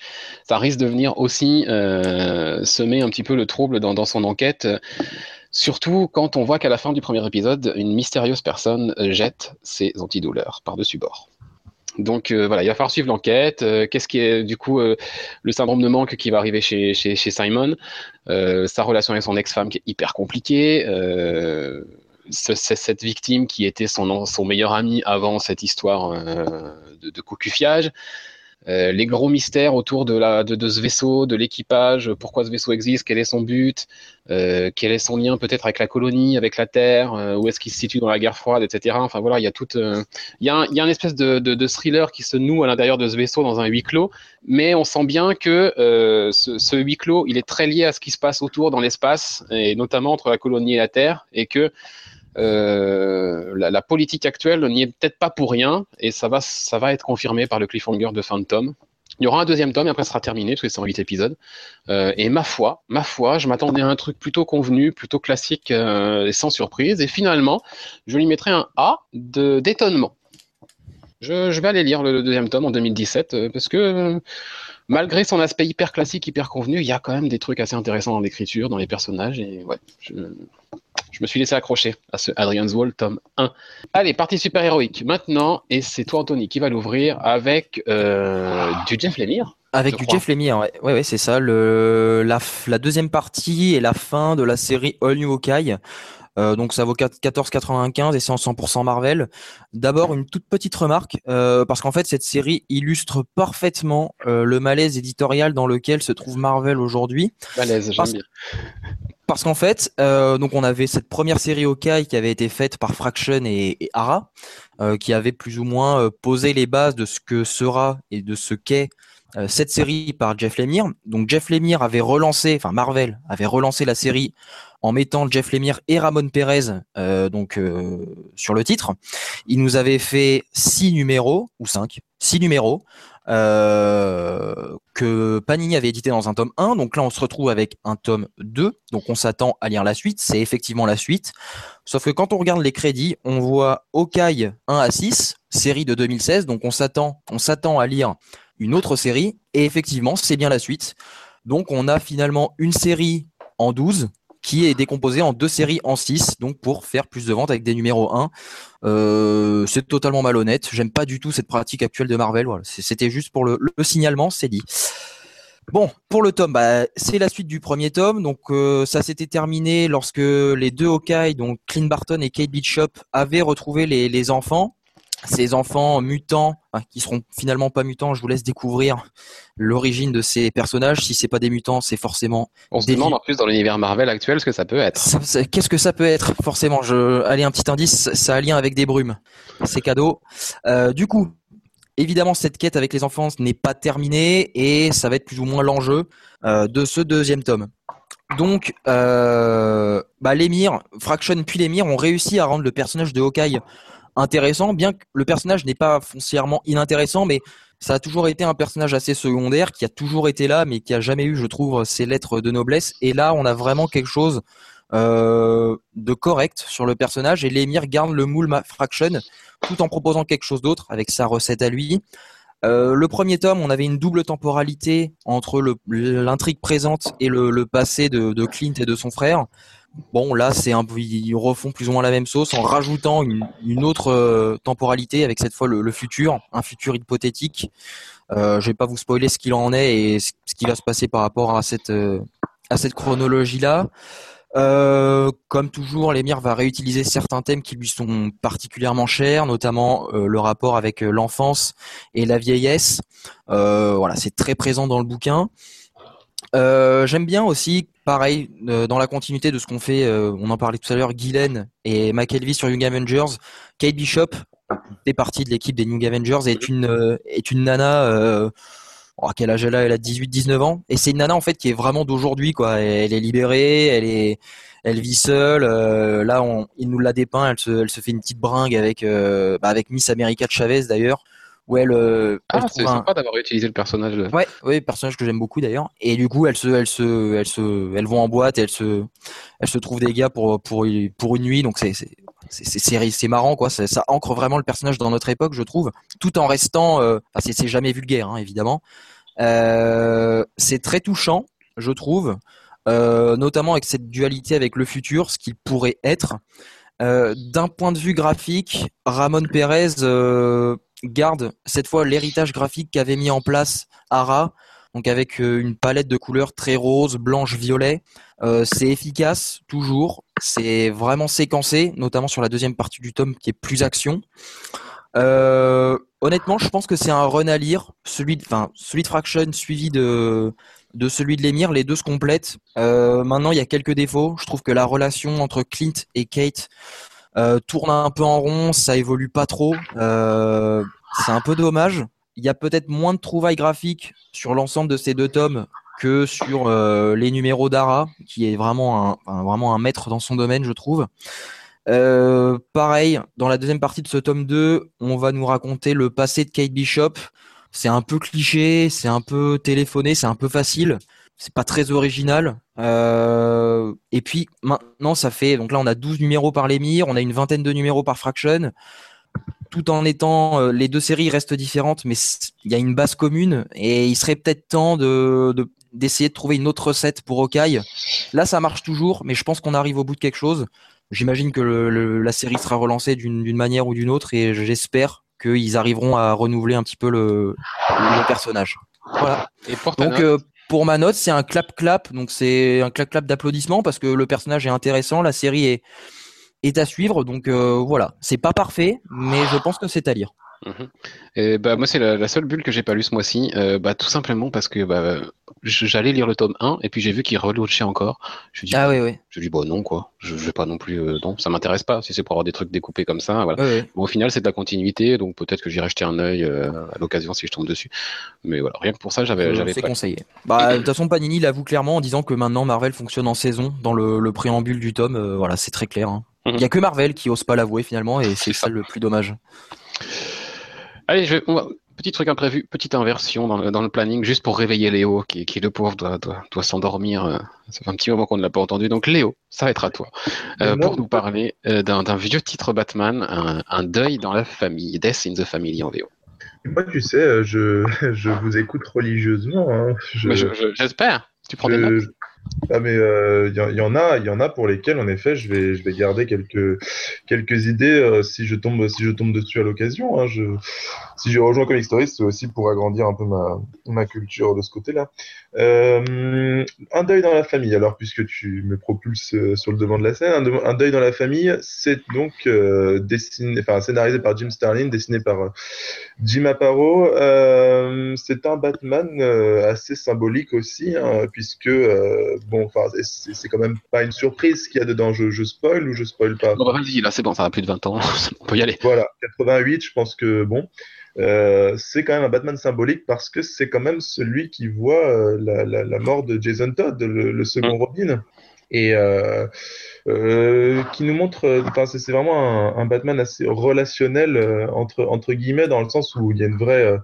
ça risque de venir aussi euh, semer un petit peu le trouble dans, son enquête, surtout quand on voit qu'à la fin du premier épisode, une mystérieuse personne euh, jette ses antidouleurs par-dessus bord. Donc euh, voilà, il va falloir suivre l'enquête. Euh, Qu'est-ce qui est du coup euh, le syndrome de manque qui va arriver chez, Simon? Sa relation avec son ex-femme qui est hyper compliquée. Cette victime qui était son, meilleur ami avant cette histoire de, de cocufiage. Euh, les gros mystères autour de, ce vaisseau, de l'équipage, pourquoi ce vaisseau existe, quel est son but, euh, quel est son lien peut-être avec la colonie, avec la Terre, euh, où est-ce qu'il se situe dans la guerre froide, etc. Enfin voilà, il y a tout, euh, il y a, un, une espèce de, thriller qui se noue à l'intérieur de ce vaisseau dans un huis clos, mais on sent bien que ce huis clos, il est très lié à ce qui se passe autour dans l'espace, et notamment entre la colonie et la Terre, et que euh, la, politique actuelle n'y est peut-être pas pour rien, et ça va, ça va être confirmé par le cliffhanger de fin de tome. Il y aura un deuxième tome et après ce sera terminé parce que c'est en 8 épisodes. Euh, et ma foi, ma foi, je m'attendais à un truc plutôt convenu, plutôt classique euh, et sans surprise. Et finalement, je lui mettrai un A d'étonnement. Je, vais aller lire le, deuxième tome en 2017 euh, parce que malgré son aspect hyper classique, hyper convenu, il y a quand même des trucs assez intéressants dans l'écriture, dans les personnages. Et ouais, je me suis laissé accrocher à ce Adrian's Wall, tome 1. Allez, partie super-héroïque maintenant, et c'est toi, Anthony, qui va l'ouvrir avec euh, du Jeff Lemire. Avec du crois. Jeff Lemire, ouais, ouais, ouais c'est ça. Le, la, la, deuxième partie et la fin de la série All New Hawkeye. Euh, donc ça vaut 14,95 et c'est en 100% Marvel. D'abord une toute petite remarque euh, parce qu'en fait cette série illustre parfaitement euh, le malaise éditorial dans lequel se trouve Marvel aujourd'hui. Malaise, parce, bien. Parce qu'en fait, euh, on avait cette première série Hawkeye qui avait été faite par Fraction et, Ara, euh, qui avait plus ou moins posé les bases de ce que sera et de ce qu'est euh, cette série par Jeff Lemire. Donc Jeff Lemire avait relancé, enfin Marvel avait relancé la série en mettant Jeff Lemire et Ramon Perez euh, donc euh, sur le titre. Il nous avait fait six numéros ou cinq, six numéros euh, que Panini avait édité dans un tome 1. Donc là, on se retrouve avec un tome 2. Donc on s'attend à lire la suite. C'est effectivement la suite. Sauf que quand on regarde les crédits, on voit Hawkeye 1 à 6, série de 2016. Donc on s'attend, on s'attend à lire une autre série. Et effectivement, c'est bien la suite. Donc on a finalement une série en 12 qui est décomposée en deux séries en 6, donc pour faire plus de ventes avec des numéros 1. Euh, c'est totalement malhonnête. J'aime pas du tout cette pratique actuelle de Marvel. C'était juste pour le, le signalement, c'est dit. Bon, pour le tome, bah, c'est la suite du premier tome. Donc euh, ça s'était terminé lorsque les deux Hawkeye, donc Clint Barton et Kate Bishop, avaient retrouvé les enfants ces enfants mutants hein, qui seront finalement pas mutants, je vous laisse découvrir l'origine de ces personnages. Si c'est pas des mutants, c'est forcément. On se demande en plus dans l'univers Marvel actuel ce que ça peut être. Qu'est-ce que ça peut être Forcément, je allez un petit indice, ça a lien avec des brumes. C'est cadeau. Euh, du coup, évidemment, cette quête avec les enfants n'est pas terminée et ça va être plus ou moins l'enjeu euh, de ce deuxième tome. Donc, euh, bah, l'émir, Fraction puis l'émir ont réussi à rendre le personnage de Hawkeye intéressant, bien que le personnage n'est pas foncièrement inintéressant, mais ça a toujours été un personnage assez secondaire, qui a toujours été là, mais qui a jamais eu, je trouve, ses lettres de noblesse. Et là, on a vraiment quelque chose euh, de correct sur le personnage, et l'émir garde le moule Fraction, tout en proposant quelque chose d'autre avec sa recette à lui. Euh, le premier tome, on avait une double temporalité entre l'intrigue présente et le, passé de Clint et de son frère. Bon, là, c'est un peu, ils refont plus ou moins la même sauce en rajoutant une, autre euh, temporalité avec cette fois le, futur, un futur hypothétique. Euh, je vais pas vous spoiler ce qu'il en est et ce qui va se passer par rapport à cette euh, à cette chronologie-là. Euh, comme toujours, l'émir va réutiliser certains thèmes qui lui sont particulièrement chers, notamment le rapport avec l'enfance et la vieillesse. Voilà, c'est très présent dans le bouquin. Euh, J'aime bien aussi, pareil, euh, dans la continuité de ce qu'on fait, euh, on en parlait tout à l'heure, Guylaine et McKelvey sur Young Avengers, Kate Bishop fait partie de l'équipe des Young Avengers et est une est une nana. Oh, quel âge elle a? Elle a 18-19 ans. Et c'est une nana en fait qui est vraiment d'aujourd'hui quoi. Elle est libérée, elle est, elle vit seule. là, on, il nous l'a dépeint. Elle se, fait une petite bringue avec bah, avec Miss America de Chavez d'ailleurs, où elle, euh, Ah, trouve c'est un- sympa d'avoir utilisé le personnage. de- Ouais, ouais, personnage que j'aime beaucoup d'ailleurs. Et du coup, elles se, elles se, elles se, elles vont en boîte et elles se, elles se trouvent des gars pour pour pour une nuit. Donc c'est c'est marrant quoi. Ça, ça ancre vraiment le personnage dans notre époque, je trouve, tout en restant. Euh, enfin, c'est c'est jamais vulgaire, hein, évidemment. Euh, c'est très touchant, je trouve, euh, notamment avec cette dualité avec le futur, ce qu'il pourrait être. Euh, D'un point de vue graphique, Ramon Pérez euh, garde cette fois l'héritage graphique qu'avait mis en place Ara, donc avec euh, une palette de couleurs très rose, blanche, violet. Euh, c'est efficace toujours, c'est vraiment séquencé, notamment sur la deuxième partie du tome qui est plus action. Euh, honnêtement, je pense que c'est un run à lire, celui de, enfin, celui de Fraction suivi de de celui de l'émir, les deux se complètent. Maintenant, il y a quelques défauts. Je trouve que la relation entre Clint et Kate tourne un peu en rond, ça évolue pas trop. Euh, c'est un peu dommage. Il y a peut-être moins de trouvailles graphiques sur l'ensemble de ces deux tomes que sur euh, les numéros d'Ara, qui est vraiment un, maître dans son domaine, je trouve. Euh, pareil, dans la deuxième partie de ce tome 2, on va nous raconter le passé de Kate Bishop. C'est un peu cliché, c'est un peu téléphoné, c'est un peu facile. C'est pas très original. Euh, et puis maintenant, ça fait donc là on a 12 numéros par l'émir, on a une vingtaine de numéros par Fraction. Tout en étant euh, les deux séries restent différentes, mais il y a une base commune et il serait peut-être temps de de- d'essayer de, trouver une autre recette pour Hawkeye. Là, ça marche toujours, mais je pense qu'on arrive au bout de quelque chose. J'imagine que le- le- la série sera relancée d'une d'une manière ou d'une autre et j'espère qu'ils arriveront à renouveler un petit peu le, le personnage. Voilà. Et pour ta Donc note euh, pour ma note, c'est un clap-clap, donc c'est un clap-clap d'applaudissements parce que le personnage est intéressant, la série est à suivre, donc euh, voilà. C'est pas parfait, mais je pense que c'est à lire. Mhm. Et bah, moi, c'est la, la seule bulle que j'ai pas lue ce mois-ci. Euh, bah, tout simplement parce que bah, j'allais lire le tome 1 et puis j'ai vu qu'il reloachait encore. Je dis, Ah oui, oui. je dis, bon, non, quoi. Je, je vais pas non plus. euh, non, ça m'intéresse pas. Si c'est pour avoir des trucs découpés comme ça, voilà. Bon, au final, c'est de la continuité, donc peut-être que j'irai jeter un œil euh, à l'occasion si je tombe dessus. Mais voilà, rien que pour ça, j'avais c'est conseillé. Bah, de toute façon, Panini l'avoue clairement en disant que maintenant Marvel fonctionne en saison dans le, le préambule du tome. voilà, c'est très clair. hein. Il Mhm. y a que Marvel qui ose pas l'avouer finalement, et c'est ça le plus dommage. Allez, je vais- petit truc imprévu, petite inversion dans le, dans le planning, juste pour réveiller Léo, qui, qui le pauvre doit, doit, doit s'endormir. euh, Ça fait un petit moment qu'on ne l'a pas entendu. Donc Léo, ça va être à toi, euh, pour nous parler euh, d'un vieux titre Batman, un, un deuil dans la famille, Death in the Family en VO. Moi, tu sais, euh, je, je vous écoute religieusement. hein. Je- je- J'espère. tu prends des notes. Ah mais il y, en- y en a, il y en a pour lesquels en effet je vais je vais garder quelques quelques idées euh, si je tombe si je tombe dessus à l'occasion. hein. Si je rejoins Comic Story, c'est aussi pour agrandir un peu ma ma culture de ce côté-là. Euh, un deuil dans la famille. Alors puisque tu me propulses euh, sur le devant de la scène, un, de- un deuil dans la famille, c'est donc euh, dessiné, enfin scénarisé par Jim Starlin, dessiné par euh, Jim Aparo. C'est un Batman assez symbolique aussi, hein, puisque bon, c'est quand même pas une surprise qu'il y a dedans. Je, je spoil ou je spoil pas? Bon, bah, vas-y, là c'est bon, ça a plus de 20 ans, on peut y aller. Voilà, 88, je pense que bon, euh, c'est quand même un Batman symbolique parce que c'est quand même celui qui voit euh, la, la, la mort de Jason Todd, le, le second Robin, et euh, euh, qui nous montre, enfin c'est c'est vraiment un, un Batman assez relationnel euh, entre entre guillemets dans le sens où il y a une vraie euh,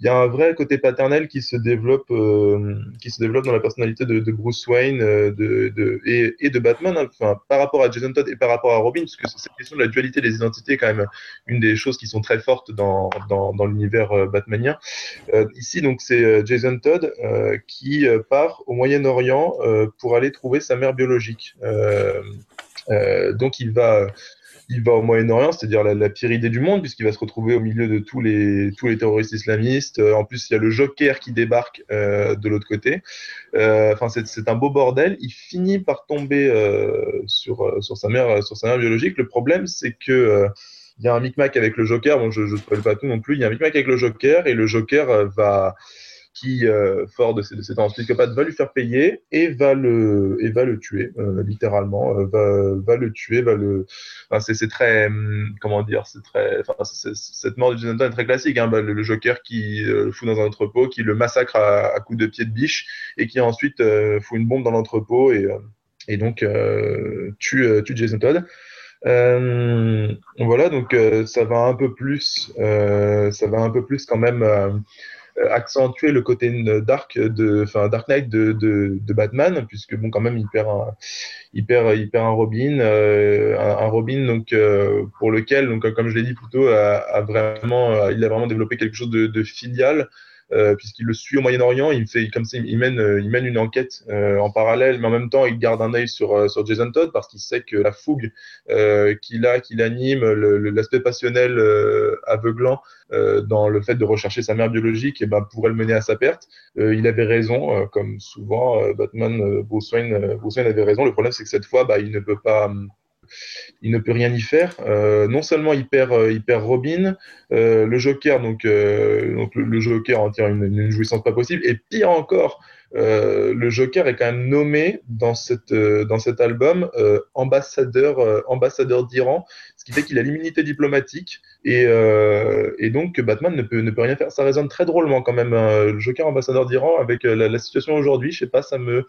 il y a un vrai côté paternel qui se développe, euh, qui se développe dans la personnalité de, Bruce Wayne euh, de, de, et, et, de Batman, hein, enfin, par rapport à Jason Todd et par rapport à Robin, parce que cette question de la dualité des identités est quand même une des choses qui sont très fortes dans, dans, dans l'univers euh, batmanien. Euh, ici, donc, c'est Jason Todd qui part au Moyen-Orient pour aller trouver sa mère biologique. donc, il va il va au Moyen-Orient, c'est-à-dire la, pire idée du monde, puisqu'il va se retrouver au milieu de tous les, tous les terroristes islamistes. Euh, en plus, il y a le Joker qui débarque euh, de l'autre côté. Euh, enfin, c'est un beau bordel. Il finit par tomber euh, sur, sur, sa mère, sur sa mère biologique. Le problème, c'est que il y a un micmac avec le Joker. Bon, je ne spoil pas tout non plus. Il y a un micmac avec le Joker et le Joker va qui, euh, fort de ses, de ses tendances psychopathes, va lui faire payer et va le, et va le tuer, euh, littéralement, euh, va, va le tuer, va le. Enfin, c'est très, hum, comment dire, c'est très, enfin, cette mort de Jonathan est très classique. Hein, bah, le, le, Joker qui euh, le fout dans un entrepôt, qui le massacre à, à coups de pied de biche et qui ensuite euh, fout une bombe dans l'entrepôt et, et donc tue, tue Jason Todd. Euh, voilà, donc euh, ça va un peu plus, euh, ça va un peu plus quand même euh, accentuer le côté dark de, enfin Dark Knight de, de, de, Batman, puisque bon quand même il perd un, il perd, il perd un Robin, euh, un, un, Robin donc euh, pour lequel donc comme je l'ai dit plutôt a, a vraiment, il a vraiment développé quelque chose de, de filial. Euh, puisqu'il le suit au Moyen-Orient. Il fait comme ça, il mène, il mène une enquête euh, en parallèle, mais en même temps, il garde un œil sur euh, sur Jason Todd parce qu'il sait que la fougue qu'il a, qu'il anime, l'aspect passionnel aveuglant dans le fait de rechercher sa mère biologique, et eh ben pourrait le mener à sa perte. il avait raison, comme souvent Batman, Bruce Wayne, Bruce Wayne avait raison. Le problème, c'est que cette fois, bah, il ne peut pas il ne peut rien y faire. Euh, non seulement il perd, euh, il perd Robin, euh, le Joker, donc, le, Joker en tire une, jouissance pas possible, et pire encore, le Joker est quand même nommé dans, cette, euh, dans cet album ambassadeur, ambassadeur d'Iran, ce qui fait qu'il a l'immunité diplomatique. Et, euh, et, donc Batman ne peut, ne peut rien faire. Ça résonne très drôlement quand même. Hein. Le Joker ambassadeur d'Iran avec euh, la, la, situation aujourd'hui, je sais pas, ça me,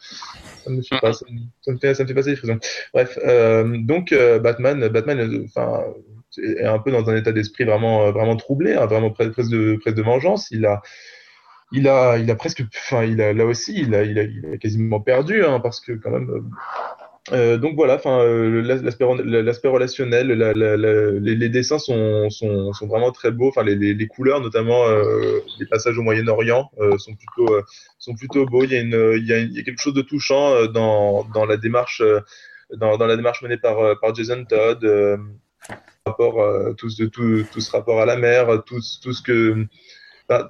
ça me, pas, ça me, ça me, fait, ça me fait passer des frissons. Bref, euh, donc euh, Batman, Batman, enfin, est un peu dans un état d'esprit vraiment, vraiment troublé, hein, vraiment presque de, presque de vengeance. Il a, il a, il a presque, enfin, il a là aussi, il a, il a, quasiment perdu, hein, parce que quand même euh, donc voilà, enfin euh, l'aspect relationnel, la, la, la, les, dessins sont, sont, vraiment très beaux. Enfin les, les, couleurs, notamment euh, les passages au Moyen-Orient, euh, sont plutôt euh, sont plutôt beaux. Il y a une il y a, quelque chose de touchant dans, dans la démarche dans, la démarche menée par par Jason Todd. tout, tout ce rapport à la mer, tout, tout ce que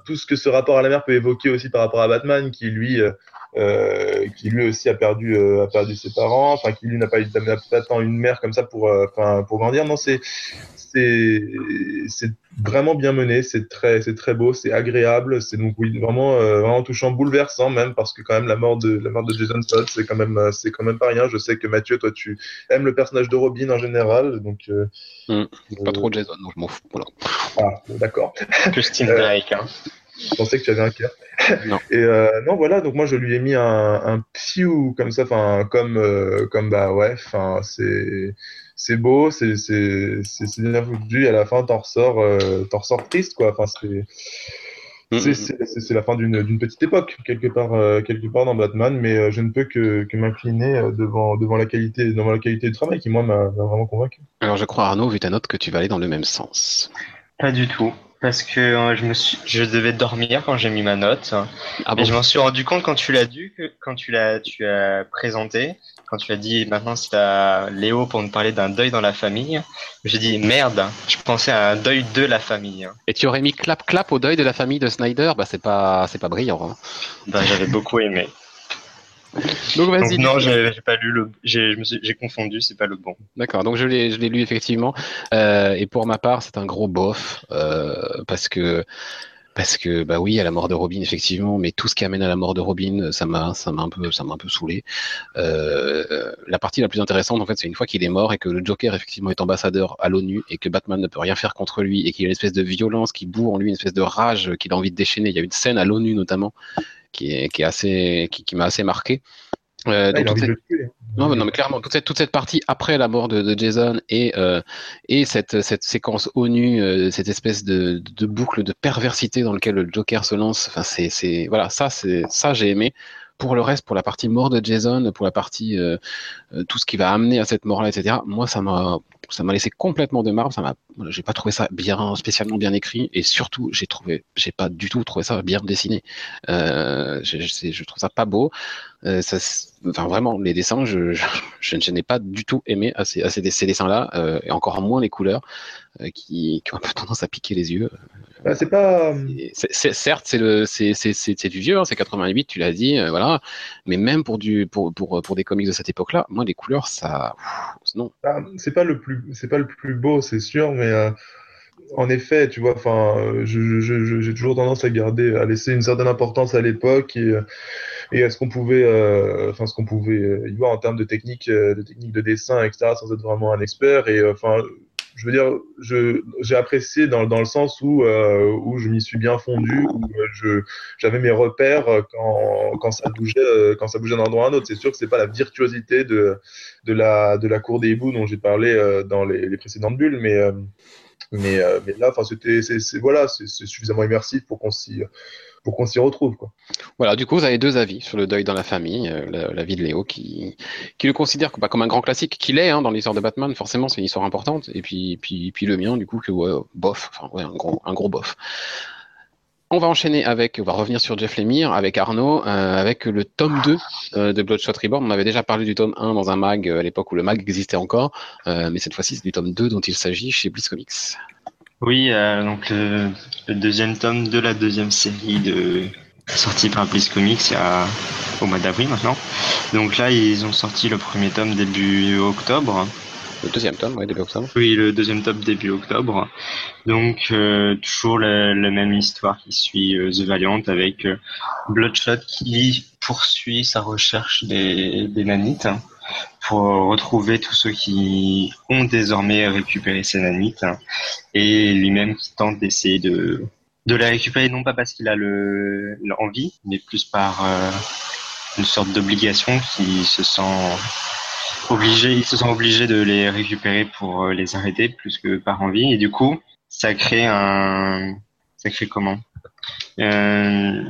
tout ce que ce rapport à la mer peut évoquer aussi par rapport à Batman, qui lui euh, qui lui aussi a perdu euh, a perdu ses parents, enfin qui lui n'a pas, pas tant une mère comme ça pour euh, enfin pour grandir. Non, c'est c'est c'est vraiment bien mené, c'est très c'est très beau, c'est agréable, c'est donc oui vraiment euh, vraiment touchant, bouleversant même parce que quand même la mort de la mort de Jason Todd c'est quand même c'est quand même pas rien. Je sais que Mathieu toi tu aimes le personnage de Robin en général donc mmh, pas trop Jason donc je m'en fous voilà. Ah d'accord. Plus Tim Drake hein. Je pensais que tu avais un cœur. Non. Et euh, non, voilà, donc moi je lui ai mis un, un psiou comme ça, enfin comme euh, comme bah ouais, enfin c'est c'est beau, c'est c'est c'est bien foutu. Et à la fin, t'en ressors euh, ressors triste quoi. Enfin c'est c'est la fin d'une petite époque quelque part euh, quelque part dans Batman, mais euh, je ne peux que, que m'incliner devant devant la qualité devant la qualité du travail qui moi m'a vraiment convaincu. Alors je crois Arnaud, vu ta note, que tu vas aller dans le même sens. Pas du tout parce que euh, je me suis, je devais dormir quand j'ai mis ma note. Ah bon et je m'en suis rendu compte quand tu l'as dû, quand tu l'as, tu as présenté, quand tu as dit maintenant c'est à Léo pour nous parler d'un deuil dans la famille. J'ai dit merde, je pensais à un deuil de la famille. Et tu aurais mis clap clap au deuil de la famille de Snyder, bah c'est pas, c'est pas brillant. Hein. Bah j'avais beaucoup aimé. Donc vas-y. Non, j'ai pas lu le. J'ai confondu, c'est pas le bon. D'accord. Donc je l'ai lu effectivement. Euh, et pour ma part, c'est un gros bof euh, parce que parce que bah oui, à la mort de Robin effectivement, mais tout ce qui amène à la mort de Robin, ça m'a ça m'a un peu ça m'a un peu saoulé. Euh, la partie la plus intéressante en fait, c'est une fois qu'il est mort et que le Joker effectivement est ambassadeur à l'ONU et que Batman ne peut rien faire contre lui et qu'il y a une espèce de violence qui bout en lui, une espèce de rage qu'il a envie de déchaîner. Il y a une scène à l'ONU notamment qui est, qui est assez, qui, qui m'a assez marqué. Euh, Ah, donc cette- tuer. Non, mais non, mais clairement, toute cette, toute cette partie après la mort de, de Jason et, euh, et cette, cette séquence ONU, euh, cette espèce de, de boucle de perversité dans lequel le Joker se lance, enfin, c'est, voilà, ça, c'est, ça, j'ai aimé. Pour le reste, pour la partie mort de Jason, pour la partie, euh, tout ce qui va amener à cette mort-là, etc., moi, ça m'a, ça m'a laissé complètement de marbre, ça m'a, j'ai pas trouvé ça bien, spécialement bien écrit, et surtout, j'ai trouvé, j'ai pas du tout trouvé ça bien dessiné. Euh, je, je, je trouve ça pas beau. Euh, ça, s- enfin vraiment, les dessins, je, je, je, je n'ai pas du tout aimé à ces, à ces, ces dessins-là, euh, et encore moins les couleurs qui, qui ont un peu tendance à piquer les yeux. Bah, c'est pas. Certes, c'est le, c'est, c'est, c'est, c'est du vieux, hein, c'est 88, tu l'as dit, voilà. Mais même pour du, pour, pour, pour des comics de cette époque-là, moi, les couleurs, ça, non. Ah, c'est pas le plus c'est pas le plus beau c'est sûr mais euh, en effet tu vois enfin j'ai toujours tendance à garder à laisser une certaine importance à l'époque et euh, à ce qu'on pouvait euh, enfin ce qu'on pouvait y voir en termes de technique de technique de dessin etc sans être vraiment un expert. Et enfin je veux dire j'ai apprécié dans dans le sens où euh, où je m'y suis bien fondu où euh, j'avais mes repères euh, quand quand ça bougeait euh, quand ça bougeait d'un endroit à un autre. C'est sûr que c'est pas la virtuosité de de la de la cour des hiboux dont j'ai parlé dans les, les précédentes bulles mais mais mais là enfin c'était voilà c'est suffisamment immersif pour qu'on s'y pour qu'on s'y retrouve Voilà, du coup, vous avez deux avis sur le deuil dans la famille. Euh, la, la vie de Léo qui, qui le considère comme, bah, comme un grand classique, qu'il est hein, dans l'histoire de Batman, forcément, c'est une histoire importante. Et puis, puis, puis le mien, du coup, que bof, enfin, ouais, un gros, un gros bof. On va enchaîner avec, on va revenir sur Jeff Lemire, avec Arnaud, euh, avec le tome 2 euh, de Bloodshot Reborn. On avait déjà parlé du tome 1 dans un mag euh, à l'époque où le mag existait encore, mais cette fois-ci, c'est du tome 2 dont il s'agit chez Bliss Comics. Oui, euh, donc le, le deuxième tome de la deuxième série de sortie par Bliss Comics il y a, au mois d'avril maintenant. Donc là, ils ont sorti le premier tome début octobre. Le deuxième tome, ouais, début octobre. Oui, le deuxième tome début octobre. Donc euh, toujours la, la même histoire qui suit euh, The Valiant avec euh, Bloodshot qui poursuit sa recherche des, des nanites hein, pour retrouver tous ceux qui ont désormais récupéré ces nanites hein, et lui-même qui tente d'essayer de de les récupérer non pas parce qu'il a le l'envie mais plus par euh, une sorte d'obligation qui se sent obligé, ils se sont obligés de les récupérer pour euh, les arrêter plus que par envie. Et du coup, ça crée un, ça crée comment? Euh,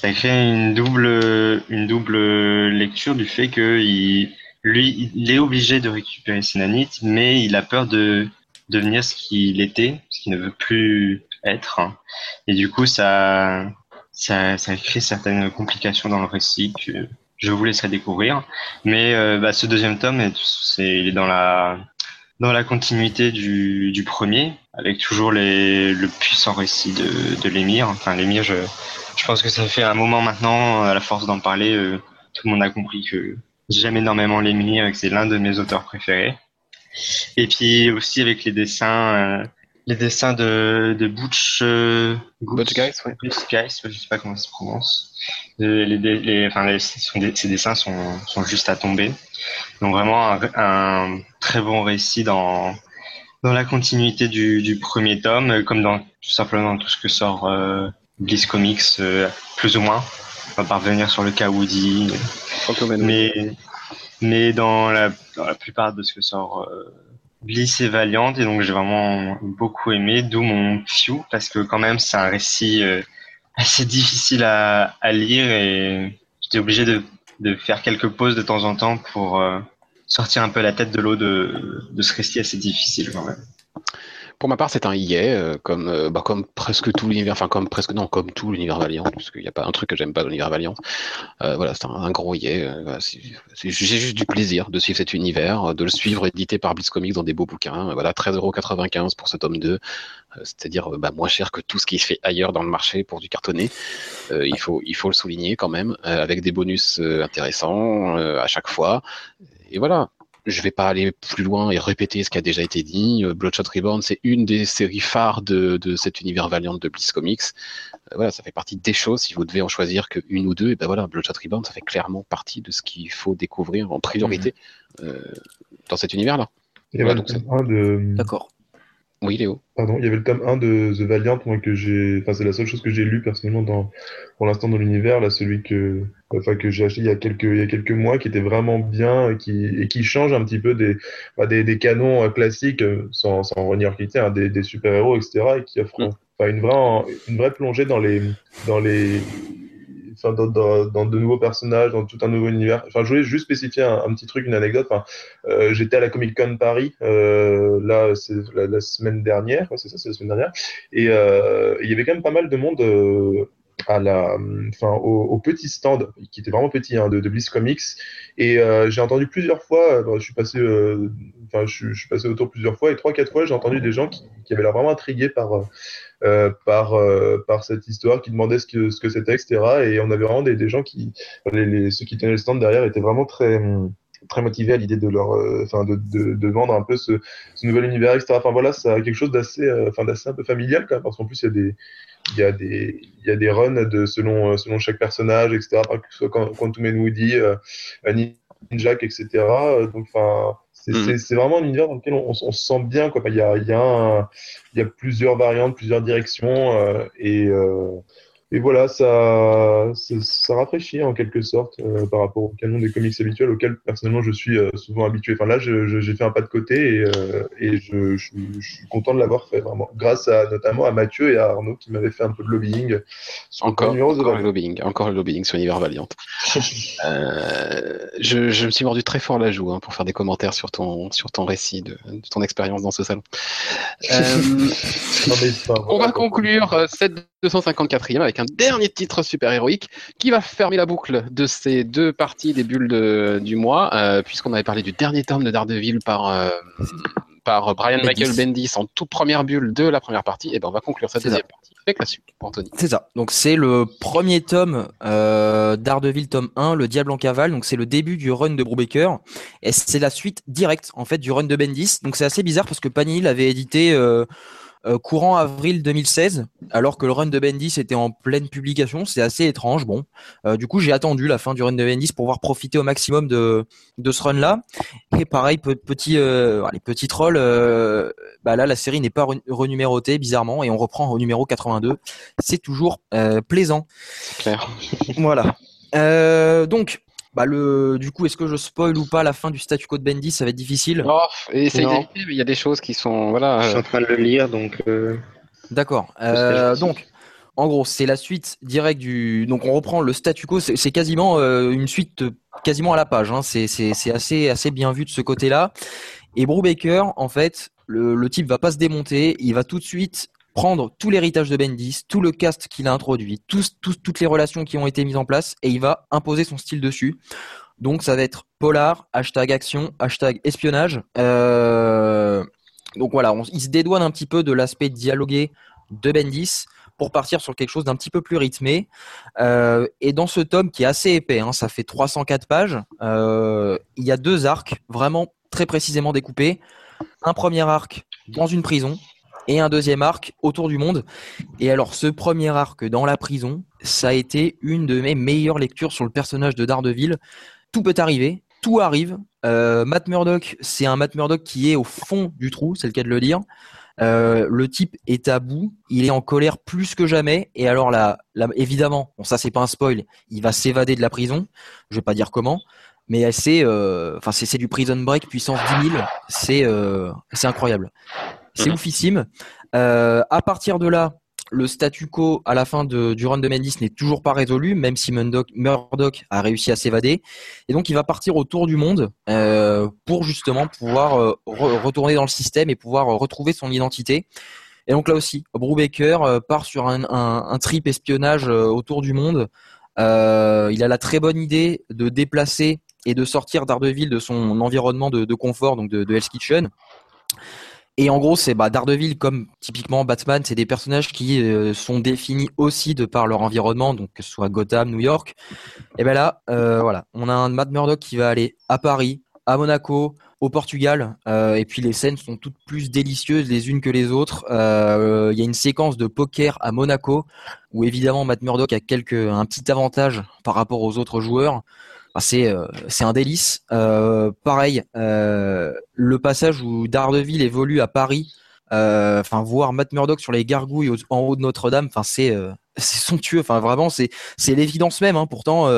Ça crée une double, une double lecture du fait que il, lui, il est obligé de récupérer ses nanites, mais il a peur de devenir ce qu'il était, ce qu'il ne veut plus être. Et du coup, ça, ça, ça crée certaines complications dans le récit que je vous laisserai découvrir. Mais euh, bah, ce deuxième tome, est, c'est, il est dans la dans la continuité du, du premier, avec toujours les, le puissant récit de, de l'émir. Enfin, l'émir, je, je pense que ça fait un moment maintenant, à la force d'en parler, euh, tout le monde a compris que j'aime énormément l'émir et que c'est l'un de mes auteurs préférés. Et puis aussi avec les dessins, euh, les dessins de, de Butch, euh, Butch Guys, ouais. Butch Guys, je sais pas comment ça se prononce. Les, les, les, enfin, les, ces dessins sont, sont juste à tomber. Donc vraiment un, un très bon récit dans, dans la continuité du, du premier tome, comme dans tout simplement dans tout ce que sort euh, Bliss Comics, euh, plus ou moins. On va parvenir sur le cas Woody. Mais, mais dans la, dans la plupart de ce que sort euh, Bliss et Valiant, et donc j'ai vraiment beaucoup aimé, d'où mon few, parce que quand même c'est un récit euh, assez difficile à, à lire et j'étais obligé de, de faire quelques pauses de temps en temps pour euh, sortir un peu la tête de l'eau de, de ce récit assez difficile quand même. Pour ma part, c'est un yé, euh, comme, euh, bah, comme presque tout l'univers, enfin comme presque non, comme tout l'univers Valiant, parce qu'il n'y a pas un truc que j'aime pas dans l'univers Valiant. Euh, voilà, c'est un, un, gros yé. Euh, voilà, j'ai juste du plaisir de suivre cet univers, de le suivre édité par Blitz Comics dans des beaux bouquins. Voilà, 13,95€ pour ce tome 2, c'est-à-dire bah, moins cher que tout ce qui se fait ailleurs dans le marché pour du cartonné. Euh, il faut il faut le souligner quand même, euh, avec des bonus intéressants à chaque fois. Et voilà, je vais pas aller plus loin et répéter ce qui a déjà été dit. Bloodshot Reborn, c'est une des séries phares de, de cet univers Valiant de Bliss Comics. Euh, voilà, ça fait partie des choses. Si vous devez en choisir qu'une ou deux, et ben voilà, Bloodshot Reborn, ça fait clairement partie de ce qu'il faut découvrir en priorité mmh. euh, dans cet univers-là. Voilà, donc de... D'accord. Oui, Léo. Pardon, il y avait le tome 1 de The Valiant, moi, que j'ai, enfin, c'est la seule chose que j'ai lu personnellement dans, pour l'instant dans l'univers, là, celui que, enfin, que j'ai acheté il y a quelques, il y a quelques mois, qui était vraiment bien et qui, et qui change un petit peu des, bah, des, des canons euh, classiques, euh, sans, sans renier qualité, hein, des, des super-héros, etc., et qui offre, Mm. enfin, une vraie, une vraie plongée dans les, dans les, dans, dans, dans de nouveaux personnages, dans tout un nouveau univers. Enfin, je voulais juste spécifier un, petit truc, une anecdote. Enfin, euh, j'étais à la Comic Con Paris, euh, là, c'est la, semaine dernière, c'est ça, c'est la semaine dernière, et euh, il y avait quand même pas mal de monde euh, à la, enfin, au, petit stand, qui était vraiment petit, hein, de, de Bliss Comics, et euh, j'ai entendu plusieurs fois, euh, je suis passé, euh, je, suis passé autour plusieurs fois, et trois, quatre fois, j'ai entendu des gens qui, qui avaient l'air vraiment intrigués par par par cette histoire, qui demandaient ce que ce que c'était, etc. Et on avait vraiment des, des gens qui, ceux qui tenaient le stand derrière, étaient vraiment très très motivés à l'idée de leur, enfin de, de, vendre un peu ce, nouvel univers, etc. Enfin voilà, ça a quelque chose d'assez, enfin d'assez un peu familial quand parce qu'en plus il y a des il y a des il y a des runs de selon euh, selon chaque personnage, etc. Que ce soit Quan- Quantum and Woody, euh, Ninja, etc. Euh, Donc enfin c'est c'est- c'est vraiment un univers dans lequel on, on, on se sent bien quoi. Il y a il y a un- il y a plusieurs variantes, plusieurs directions, euh, et, euh, et voilà, ça, ça, ça rafraîchit en quelque sorte euh, par rapport au canon des comics habituels auxquels personnellement je suis euh, souvent habitué. Enfin là, j'ai fait un pas de côté et, euh, et je, je, je suis content de l'avoir fait vraiment, grâce à notamment à Mathieu et à Arnaud qui m'avaient fait un peu de lobbying sur Encore, encore le Valiant. lobbying, encore le lobbying sur Univers Valiant. Je, je me suis mordu très fort la joue hein, pour faire des commentaires sur ton, sur ton récit de, de ton expérience dans ce salon. Non, on va conclure cette 254e avec un dernier titre super héroïque qui va fermer la boucle de ces deux parties des bulles de- du mois, euh, puisqu'on avait parlé du dernier tome de Daredevil par, euh, par Brian Bendis. Michael Bendis en toute première bulle de la première partie. Et ben on va conclure cette deuxième partie avec la suite pour Anthony. C'est ça. Donc c'est le premier tome euh, d'Ardeville tome 1, Le Diable en cavale. Donc c'est le début du run de Brubaker et c'est la suite directe en fait du run de Bendis. Donc c'est assez bizarre parce que Panini l'avait édité euh, courant avril 2016 alors que le run de Bendis était en pleine publication. C'est assez étrange. Bon, Euh, du coup j'ai attendu la fin du run de Bendis pour pouvoir profiter au maximum de de ce run là. Et pareil pe- petit euh, les petits trolls. euh, bah là la série n'est pas re- renumérotée bizarrement et on reprend au numéro 82 c'est toujours plaisant. Clair. Voilà. Donc, bah le, du coup, est-ce que je spoil ou pas la fin du statu quo de Bendy? Ça va être difficile. Oh, essaye Non. d'éviter, mais il y a des choses qui sont. Voilà. Je suis euh, en train de le lire, donc euh, D'accord. Euh, donc, en gros, c'est la suite directe du. Donc, on reprend le statu quo. C'est c'est quasiment euh, une suite euh, quasiment à la page. Hein. C'est c'est c'est assez assez bien vu de ce côté-là. Et Brubaker, en fait, le, le type va pas se démonter. Il va tout de suite prendre tout l'héritage de Bendis, tout le cast qu'il a introduit, toutes les relations qui ont été mises en place, et il va imposer son style dessus. Donc ça va être polar, hashtag action, hashtag espionnage. Euh, donc voilà, il se dédouane un petit peu de l'aspect dialogué de Bendis pour partir sur quelque chose d'un petit peu plus rythmé. Euh, et dans ce tome qui est assez épais, hein, ça fait 304 pages, euh, il y a deux arcs vraiment très précisément découpés. Un premier arc dans une prison et un deuxième arc autour du monde. Et alors ce premier arc dans la prison, ça a été une de mes meilleures lectures sur le personnage de Daredevil. Tout peut arriver, tout arrive. Euh, Matt Murdock, c'est un Matt Murdock qui est au fond du trou, c'est le cas de le dire. Euh, le type est à bout, il est en colère plus que jamais. Et alors évidemment, bon ça c'est pas un spoil, il va s'évader de la prison. Je vais pas dire comment, mais c'est, euh, enfin c'est du Prison Break puissance 10 000. C'est c'est incroyable, c'est Mhm. oufissime. Euh, à partir de là, le statu quo à la fin de, du run de Mendes n'est toujours pas résolu, même si Murdoch, a réussi à s'évader. Et donc il va partir autour du monde euh, pour justement pouvoir euh, re- retourner dans le système et pouvoir retrouver son identité. Et donc là aussi, Brubaker part sur un, un, un trip espionnage autour du monde. Euh, il a la très bonne idée de déplacer et de sortir Daredevil de son environnement de, de confort, donc de, de Hell's Kitchen. Et en gros, c'est bah, Daredevil comme typiquement Batman, c'est des personnages qui euh, sont définis aussi de par leur environnement, donc que ce soit Gotham, New York. Et ben là, euh, voilà, on a un Matt Murdock qui va aller à Paris, à Monaco, au Portugal, euh, et puis les scènes sont toutes plus délicieuses les unes que les autres. Il y a une séquence de poker à Monaco où évidemment Matt Murdock a quelques un petit avantage par rapport aux autres joueurs. Euh, c'est un délice. Euh, pareil, euh, le passage où Daredevil évolue à Paris Enfin, voir Matt Murdock sur les gargouilles en haut de Notre-Dame, enfin c'est somptueux. Enfin, vraiment, c'est l'évidence même. Hein, pourtant,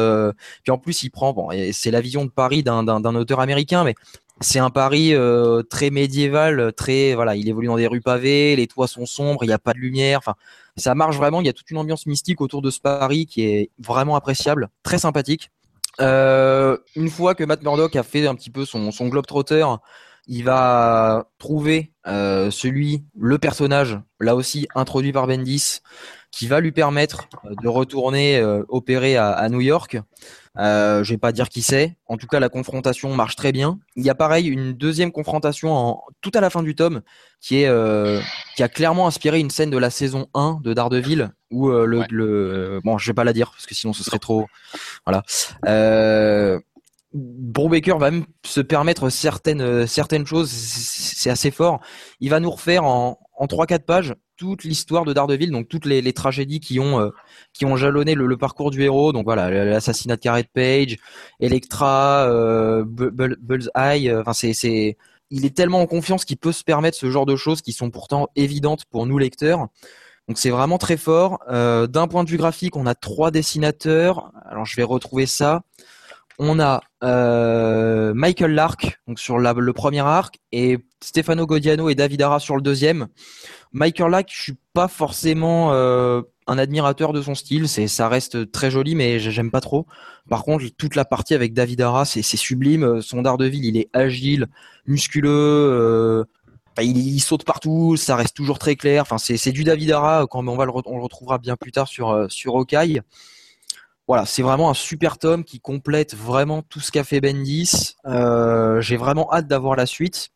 puis en plus, il prend. C'est la vision de Paris d'un auteur américain, mais c'est un Paris très médiéval, voilà. Il évolue dans des rues pavées, les toits sont sombres, il n'y a pas de lumière. Ça marche vraiment. Il y a toute une ambiance mystique autour de ce Paris qui est vraiment appréciable, très sympathique. Euh, une fois que Matt Murdock a fait un petit peu son, son globe trotter, il va trouver euh, celui, le personnage, là aussi introduit par Bendis, qui va lui permettre euh, de retourner euh, opérer à, New York. Euh, je vais pas dire qui c'est. En tout cas, la confrontation marche très bien. Il y a pareil une deuxième confrontation en, tout à la fin du tome qui est euh, qui a clairement inspiré une scène de la saison 1 de Daredevil où le, le, bon, je vais pas la dire parce que sinon ce serait trop voilà. Euh, Baker va même se permettre certaines certaines choses, c'est assez fort. Il va nous refaire en en trois quatre pages toute l'histoire de Daredevil, donc toutes les, tragédies qui ont euh, qui ont jalonné le, le, parcours du héros. Donc voilà, l'assassinat de Carrot Page, Electra, euh, Bullseye. Euh, enfin c'est il est tellement en confiance qu'il peut se permettre ce genre de choses qui sont pourtant évidentes pour nous lecteurs. Donc c'est vraiment très fort. Euh, D'un point de vue graphique, on a trois dessinateurs. Alors je vais retrouver ça on a euh, Michael Lark sur le premier arc et Stefano Godiano et David Ara sur le deuxième. Michael Lark, je suis pas forcément euh, un admirateur de son style, c'est ça reste très joli mais j'aime pas trop. Par contre, toute la partie avec David Ara, c'est sublime. Son Daredevil, il est agile, musculeux. Euh, il, saute partout, ça reste toujours très clair. Enfin, c'est du David Ara quand on va le, on retrouvera bien plus tard sur sur voilà, c'est vraiment un super tome qui complète vraiment tout ce qu'a fait Bendis. Euh, j'ai vraiment hâte d'avoir la suite.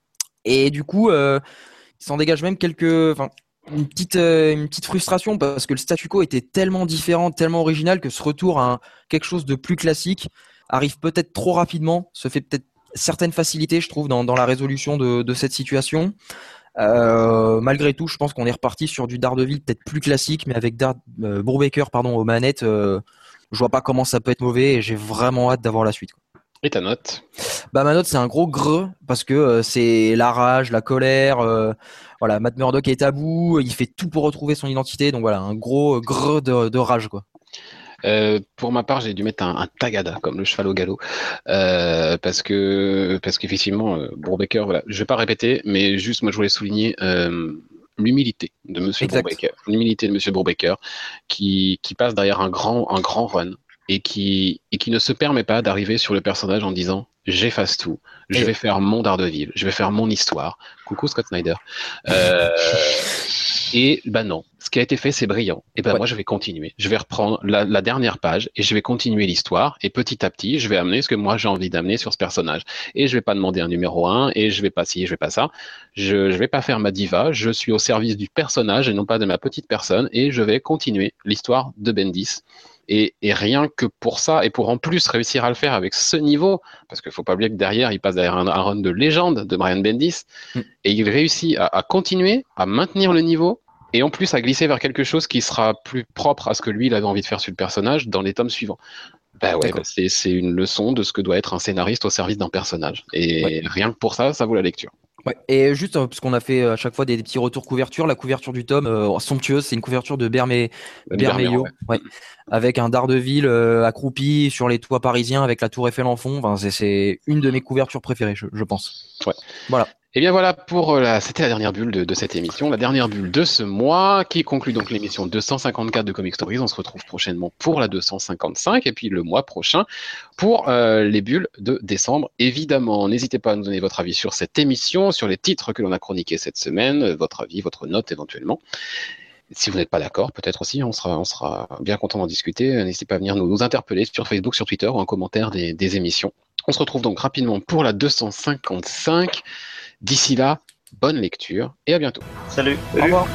Et du coup, euh, il s'en dégage même quelques, une petite, euh, une petite frustration parce que le statu quo était tellement différent, tellement original que ce retour à quelque chose de plus classique arrive peut-être trop rapidement, se fait peut-être certaines facilités, je trouve, dans, la résolution de, cette situation. Malgré tout, je pense qu'on est reparti sur du Daredevil peut-être plus classique, mais avec Dard, euh, pardon aux manettes. Je vois pas comment ça peut être mauvais et j'ai vraiment hâte d'avoir la suite. Et ta note? Bah ma note c'est un gros greux parce que euh, c'est la rage, la colère. Euh, voilà, Matt Murdock est à bout, il fait tout pour retrouver son identité, donc voilà un gros greux de, rage quoi. Euh, pour ma part, j'ai dû mettre un, tagada comme le cheval au galop parce que parce qu'effectivement, euh, voilà, je vais pas répéter, mais juste moi je voulais souligner l'humilité de Monsieur Brubaker, l'humilité de Monsieur Brubaker, qui, qui passe derrière un grand, un grand run et qui, et qui ne se permet pas d'arriver sur le personnage en disant j'efface tout, je vais faire mon Daredevil, je vais faire mon histoire. Coucou Scott Snyder. Euh, et ben non, ce qui a été fait, c'est brillant. Et ben moi, je vais continuer. Je vais reprendre la, la dernière page et je vais continuer l'histoire. Et petit à petit, je vais amener ce que moi j'ai envie d'amener sur ce personnage. Et je vais pas demander un numéro un et je vais pas ci, je vais pas ça. Je, je vais pas faire ma diva. Je suis au service du personnage et non pas de ma petite personne. Et je vais continuer l'histoire de Bendis. Et, et, rien que pour ça, et pour en plus réussir à le faire avec ce niveau, parce qu'il faut pas oublier que derrière, il passe derrière un, run de légende de Brian Bendis, mm. et il réussit à, à, continuer, à maintenir le niveau, et en plus à glisser vers quelque chose qui sera plus propre à ce que lui, il avait envie de faire sur le personnage dans les tomes suivants. Bah ouais, bah c'est une leçon de ce que doit être un scénariste au service d'un personnage. Et rien que pour ça, ça vaut la lecture. Ouais. Et juste euh, parce qu'on a fait euh, à chaque fois des, petits retours couverture, la couverture du tome euh, somptueuse, c'est une couverture de Berme, Bermejo, ouais. avec un Daredevil accroupi sur les toits parisiens avec la Tour Eiffel en fond. Enfin, c'est une de mes couvertures préférées, je, je pense. Ouais. Voilà. Et eh bien voilà pour euh, la, c'était la dernière bulle de, de, cette émission, la dernière bulle de ce mois qui conclut donc l'émission 254 de Comic Stories. On se retrouve prochainement pour la 255 et puis le mois prochain pour euh, les bulles de décembre. Évidemment, n'hésitez pas à nous donner votre avis sur cette émission, sur les titres que l'on a chroniqués cette semaine, votre avis, votre note éventuellement. Si vous n'êtes pas d'accord, peut-être aussi, on sera, on sera bien content d'en discuter. N'hésitez pas à venir nous, nous, interpeller sur Facebook, sur Twitter ou en commentaire des, des émissions. On se retrouve donc rapidement pour la 255. D'ici là, bonne lecture et à bientôt. Salut. Au revoir.